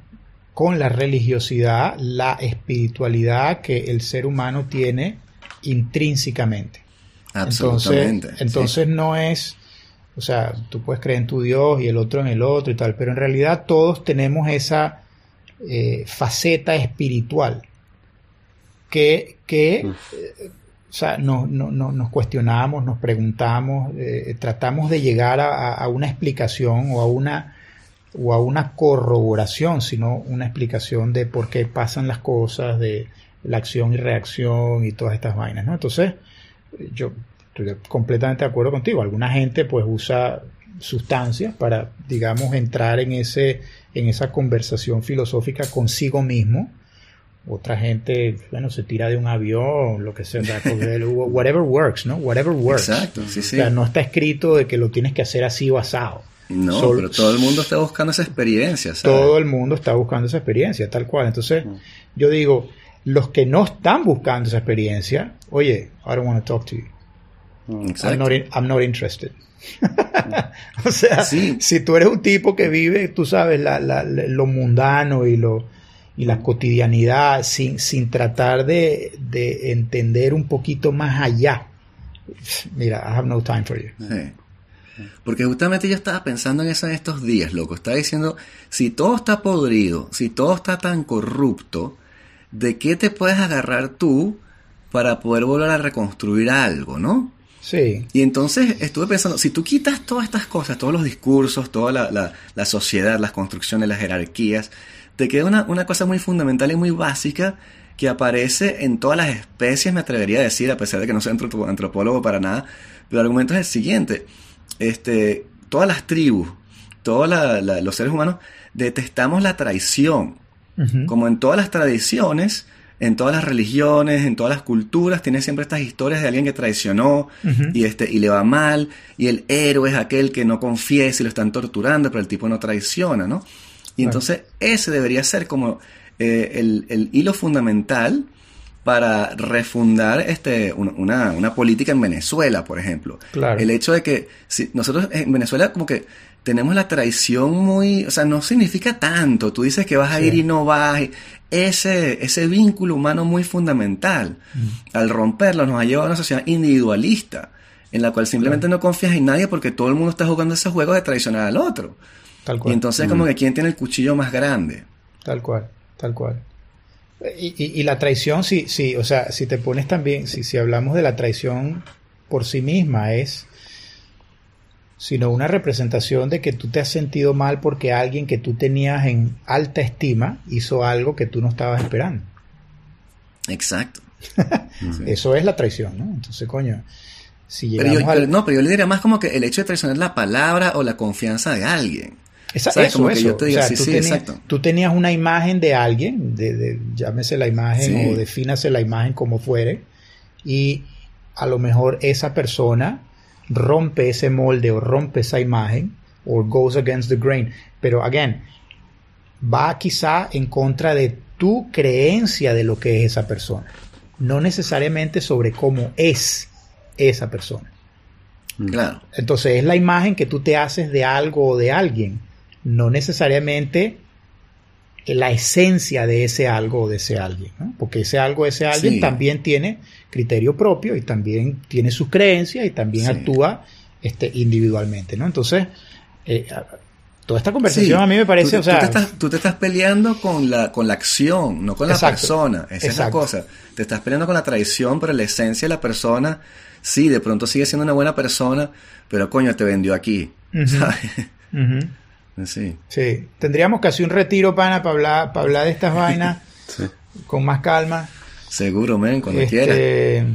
con la religiosidad la espiritualidad que el ser humano tiene intrínsecamente. Absolutamente. Entonces, entonces no es, o sea, tú puedes creer en tu Dios y el otro en el otro y tal, pero en realidad todos tenemos esa eh, faceta espiritual que, que eh, o sea, no- no- no- nos cuestionamos, nos preguntamos, eh, tratamos de llegar a, a- a una explicación o a una o a una corroboración, sino una explicación de por qué pasan las cosas, de la acción y reacción y todas estas vainas, ¿no? Entonces, yo estoy completamente de acuerdo contigo. Alguna gente pues usa sustancias para, digamos, entrar en, ese, en esa conversación filosófica consigo mismo. Otra gente, bueno, se tira de un avión, lo que sea, whatever works, ¿no? Whatever works. Exacto, sí, sí. O sea, no está escrito de que lo tienes que hacer así o asado. No, pero todo el mundo está buscando esa experiencia, ¿sabes? Todo el mundo está buscando esa experiencia, tal cual. Entonces, mm. yo digo, los que no están buscando esa experiencia, oye, I don't want to talk to you. Mm, I'm not, I'm not interested. *laughs* o sea, si tú eres un tipo que vive, tú sabes, lo mundano y lo y la cotidianidad sin, sin tratar de, de, entender un poquito más allá. Mira, I have no time for you. Porque justamente yo estaba pensando en eso en estos días, loco. Estaba diciendo, si todo está podrido, si todo está tan corrupto, ¿de qué te puedes agarrar tú para poder volver a reconstruir algo, no? Sí. Y entonces estuve pensando, si tú quitas todas estas cosas, todos los discursos, toda la, la, sociedad, las construcciones, las jerarquías, te queda una, una, cosa muy fundamental y muy básica que aparece en todas las especies, me atrevería a decir, a pesar de que no soy antropólogo para nada, pero el argumento es el siguiente. Este, todas las tribus, todos los seres humanos, detestamos la traición. Como en todas las tradiciones, en todas las religiones, en todas las culturas, tiene siempre estas historias de alguien que traicionó y, este, y le va mal, y el héroe es aquel que no confiesa y lo están torturando, pero el tipo no traiciona, ¿no? Y entonces ese debería ser como eh, el, hilo fundamental para refundar este, una, una, política en Venezuela, por ejemplo. El hecho de que si nosotros en Venezuela como que tenemos la traición muy, o sea, no significa tanto. Tú dices que vas a ir y no vas. Ese, ese vínculo humano muy fundamental, mm. al romperlo, nos ha llevado a una sociedad individualista, en la cual simplemente no confías en nadie porque todo el mundo está jugando ese juego de traicionar al otro. Tal cual. Y entonces, como que quién tiene el cuchillo más grande. Tal cual, tal cual. Y, y, la traición, sí, sí, o sea, si te pones también, si, si hablamos de la traición por sí misma, es sino una representación de que tú te has sentido mal porque alguien que tú tenías en alta estima hizo algo que tú no estabas esperando. Exacto. *laughs* Eso es la traición, ¿no? Entonces, coño, si llegamos pero yo, No, pero yo le diría más como que el hecho de traicionar la palabra o la confianza de alguien. Esa, eso, eso. tú, tenías, una imagen de alguien, de, llámese la imagen o defínase la imagen como fuere, y a lo mejor esa persona rompe ese molde o rompe esa imagen o goes against the grain. Pero, again, va quizá en contra de tu creencia de lo que es esa persona, no necesariamente sobre cómo es esa persona. Claro. Entonces es la imagen que tú te haces de algo o de alguien, no necesariamente la esencia de ese algo o de ese alguien, porque ese algo o ese alguien también tiene criterio propio y también tiene sus creencias y también actúa este, individualmente, ¿no? Entonces, eh, toda esta conversación a mí me parece, tú, o sea... Tú te, estás, peleando con la, con la acción, no con la persona, esa es la cosa. Te estás peleando con la traición, pero la esencia de la persona, sí, de pronto sigue siendo una buena persona, pero coño, te vendió aquí, *laughs* ¿sabes? Sí. sí. Tendríamos casi un retiro, pana, para hablar, para hablar de estas vainas *laughs* con más calma. Seguro, men, cuando este, quieras.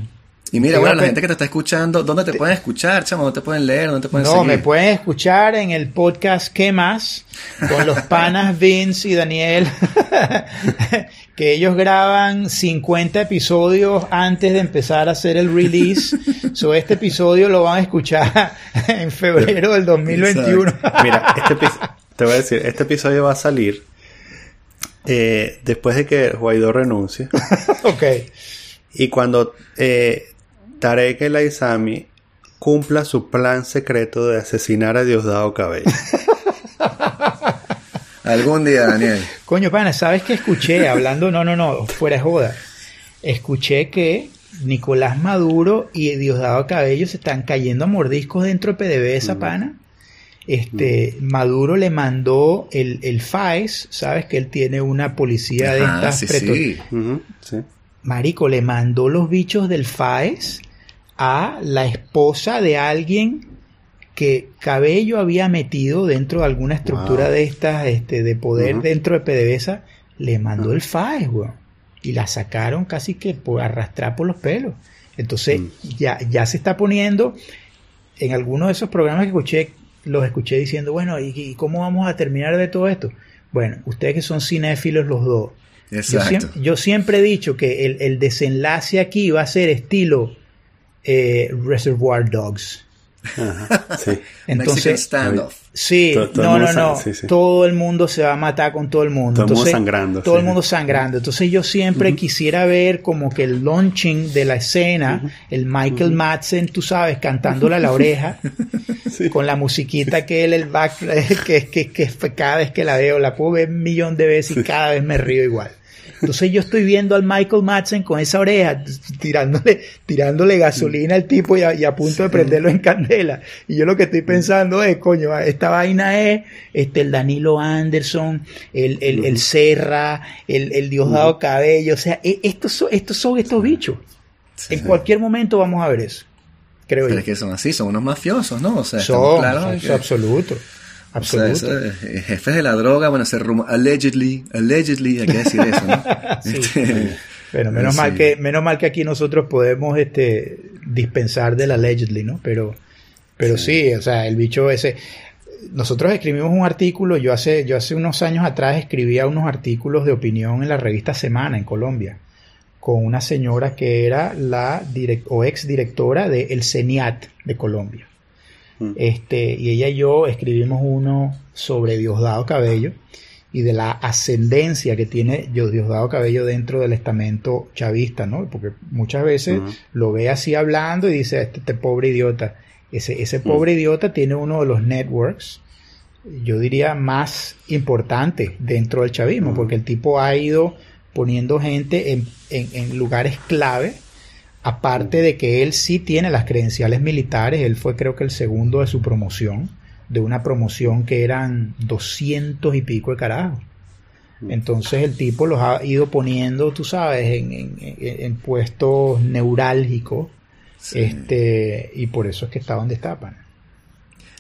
Y mira, bueno, la gente que te está escuchando, ¿dónde te, pueden escuchar, chamo? ¿Dónde te pueden leer? ¿Dónde te pueden No, me pueden escuchar en el podcast ¿Qué más? Con los panas *laughs* Vince y Daniel, *laughs* que ellos graban 50 episodios antes de empezar a hacer el release. so, este episodio lo van a escuchar *laughs* en febrero del 2021. mira, este te voy a decir, este episodio va a salir eh, después de que Guaidó renuncie. ok. Y cuando eh, Tarek El Aizami cumpla su plan secreto de asesinar a Diosdado Cabello. *laughs* Algún día, Daniel. Coño, pana, ¿sabes qué escuché? Hablando, no, no, no, fuera de joda. Escuché que Nicolás Maduro y Diosdado Cabello se están cayendo a mordiscos dentro de PDVSA, pana. Este, Maduro le mandó el, el FAES, sabes que él tiene una policía de estas sí, sí. Marico, le mandó los bichos del FAES a la esposa de alguien que Cabello había metido dentro de alguna estructura de estas este, de poder dentro de PDVSA, le mandó el FAES, weón. Y la sacaron casi que por arrastrar por los pelos. Entonces, ya, ya se está poniendo, en algunos de esos programas que escuché, los escuché diciendo, bueno, ¿y, cómo vamos a terminar de todo esto? Bueno, ustedes que son cinéfilos los dos. Yo, siempre, he dicho que el, desenlace aquí va a ser estilo eh, Reservoir Dogs. sí. *laughs* Entonces, Sí, no, no, no. Todo el mundo se va a matar con todo el mundo. Todo el mundo sangrando. Todo el mundo sangrando. Entonces yo siempre quisiera ver como que el launching de la escena, el Michael Madsen, tú sabes, cantándole a la oreja, *laughs* con la musiquita que él, el back, *laughs* que, que, que, cada vez que la veo, la puedo ver un millón de veces y cada vez me río igual. Entonces yo estoy viendo al Michael Madsen con esa oreja, tirándole, tirándole gasolina al tipo y a, punto de prenderlo en candela. Y yo lo que estoy pensando es, coño, esta vaina es este, el Danilo Anderson, el, el, el Serra, el, el Diosdado Cabello. O sea, e, estos son, estos son estos bichos. en cualquier momento vamos a ver eso. Creo Pero es que son así, son unos mafiosos, ¿no? O sea, son, claros absoluto. Absoluto. Eh, jefes de la droga, bueno, se rumor, allegedly, allegedly, hay que decir eso, ¿no? *laughs* Este, bueno, menos mal que, menos mal que aquí nosotros podemos este dispensar del allegedly, ¿no? Pero, pero sí. o sea, el bicho ese. Nosotros escribimos un artículo, yo hace, yo hace unos años atrás escribía unos artículos de opinión en la revista Semana en Colombia, con una señora que era la direct, o ex directora de El CENIAT de Colombia. Este, y ella y yo escribimos uno sobre Diosdado Cabello y de la ascendencia que tiene Diosdado Cabello dentro del estamento chavista, ¿no? Porque muchas veces lo ve así hablando y dice, este, este pobre idiota. Ese, ese pobre idiota tiene uno de los networks, yo diría, más importantes dentro del chavismo, porque el tipo ha ido poniendo gente en, en, en lugares clave Aparte de que él sí tiene las credenciales militares, él fue creo que el segundo de su promoción, de una promoción que eran doscientos y pico de carajo. Mm. Entonces el tipo los ha ido poniendo, tú sabes, en, puestos neurálgicos, este, y por eso es que está donde está,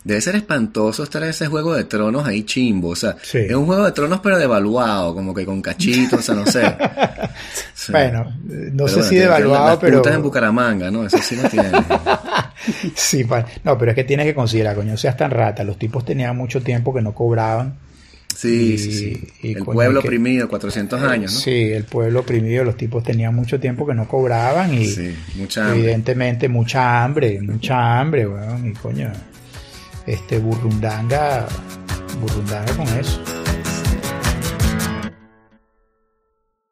Debe ser espantoso estar en ese juego de tronos ahí chimbo. O sea, es un juego de tronos pero devaluado, como que con cachitos, o sea, no sé. *laughs* Bueno, no sé si devaluado, pero. en Bucaramanga, ¿no? Eso sí lo tiene. *laughs* sí, no, pero es que tienes que considerar, coño, seas tan rata. Los tipos tenían mucho tiempo que no cobraban. Sí, sí, sí. el pueblo oprimido, 400 años, ¿no? Sí, el pueblo oprimido, los tipos tenían mucho tiempo que no cobraban y mucha evidentemente mucha hambre, mucha hambre, weón, y coño, este burrundanga, burrundanga con eso.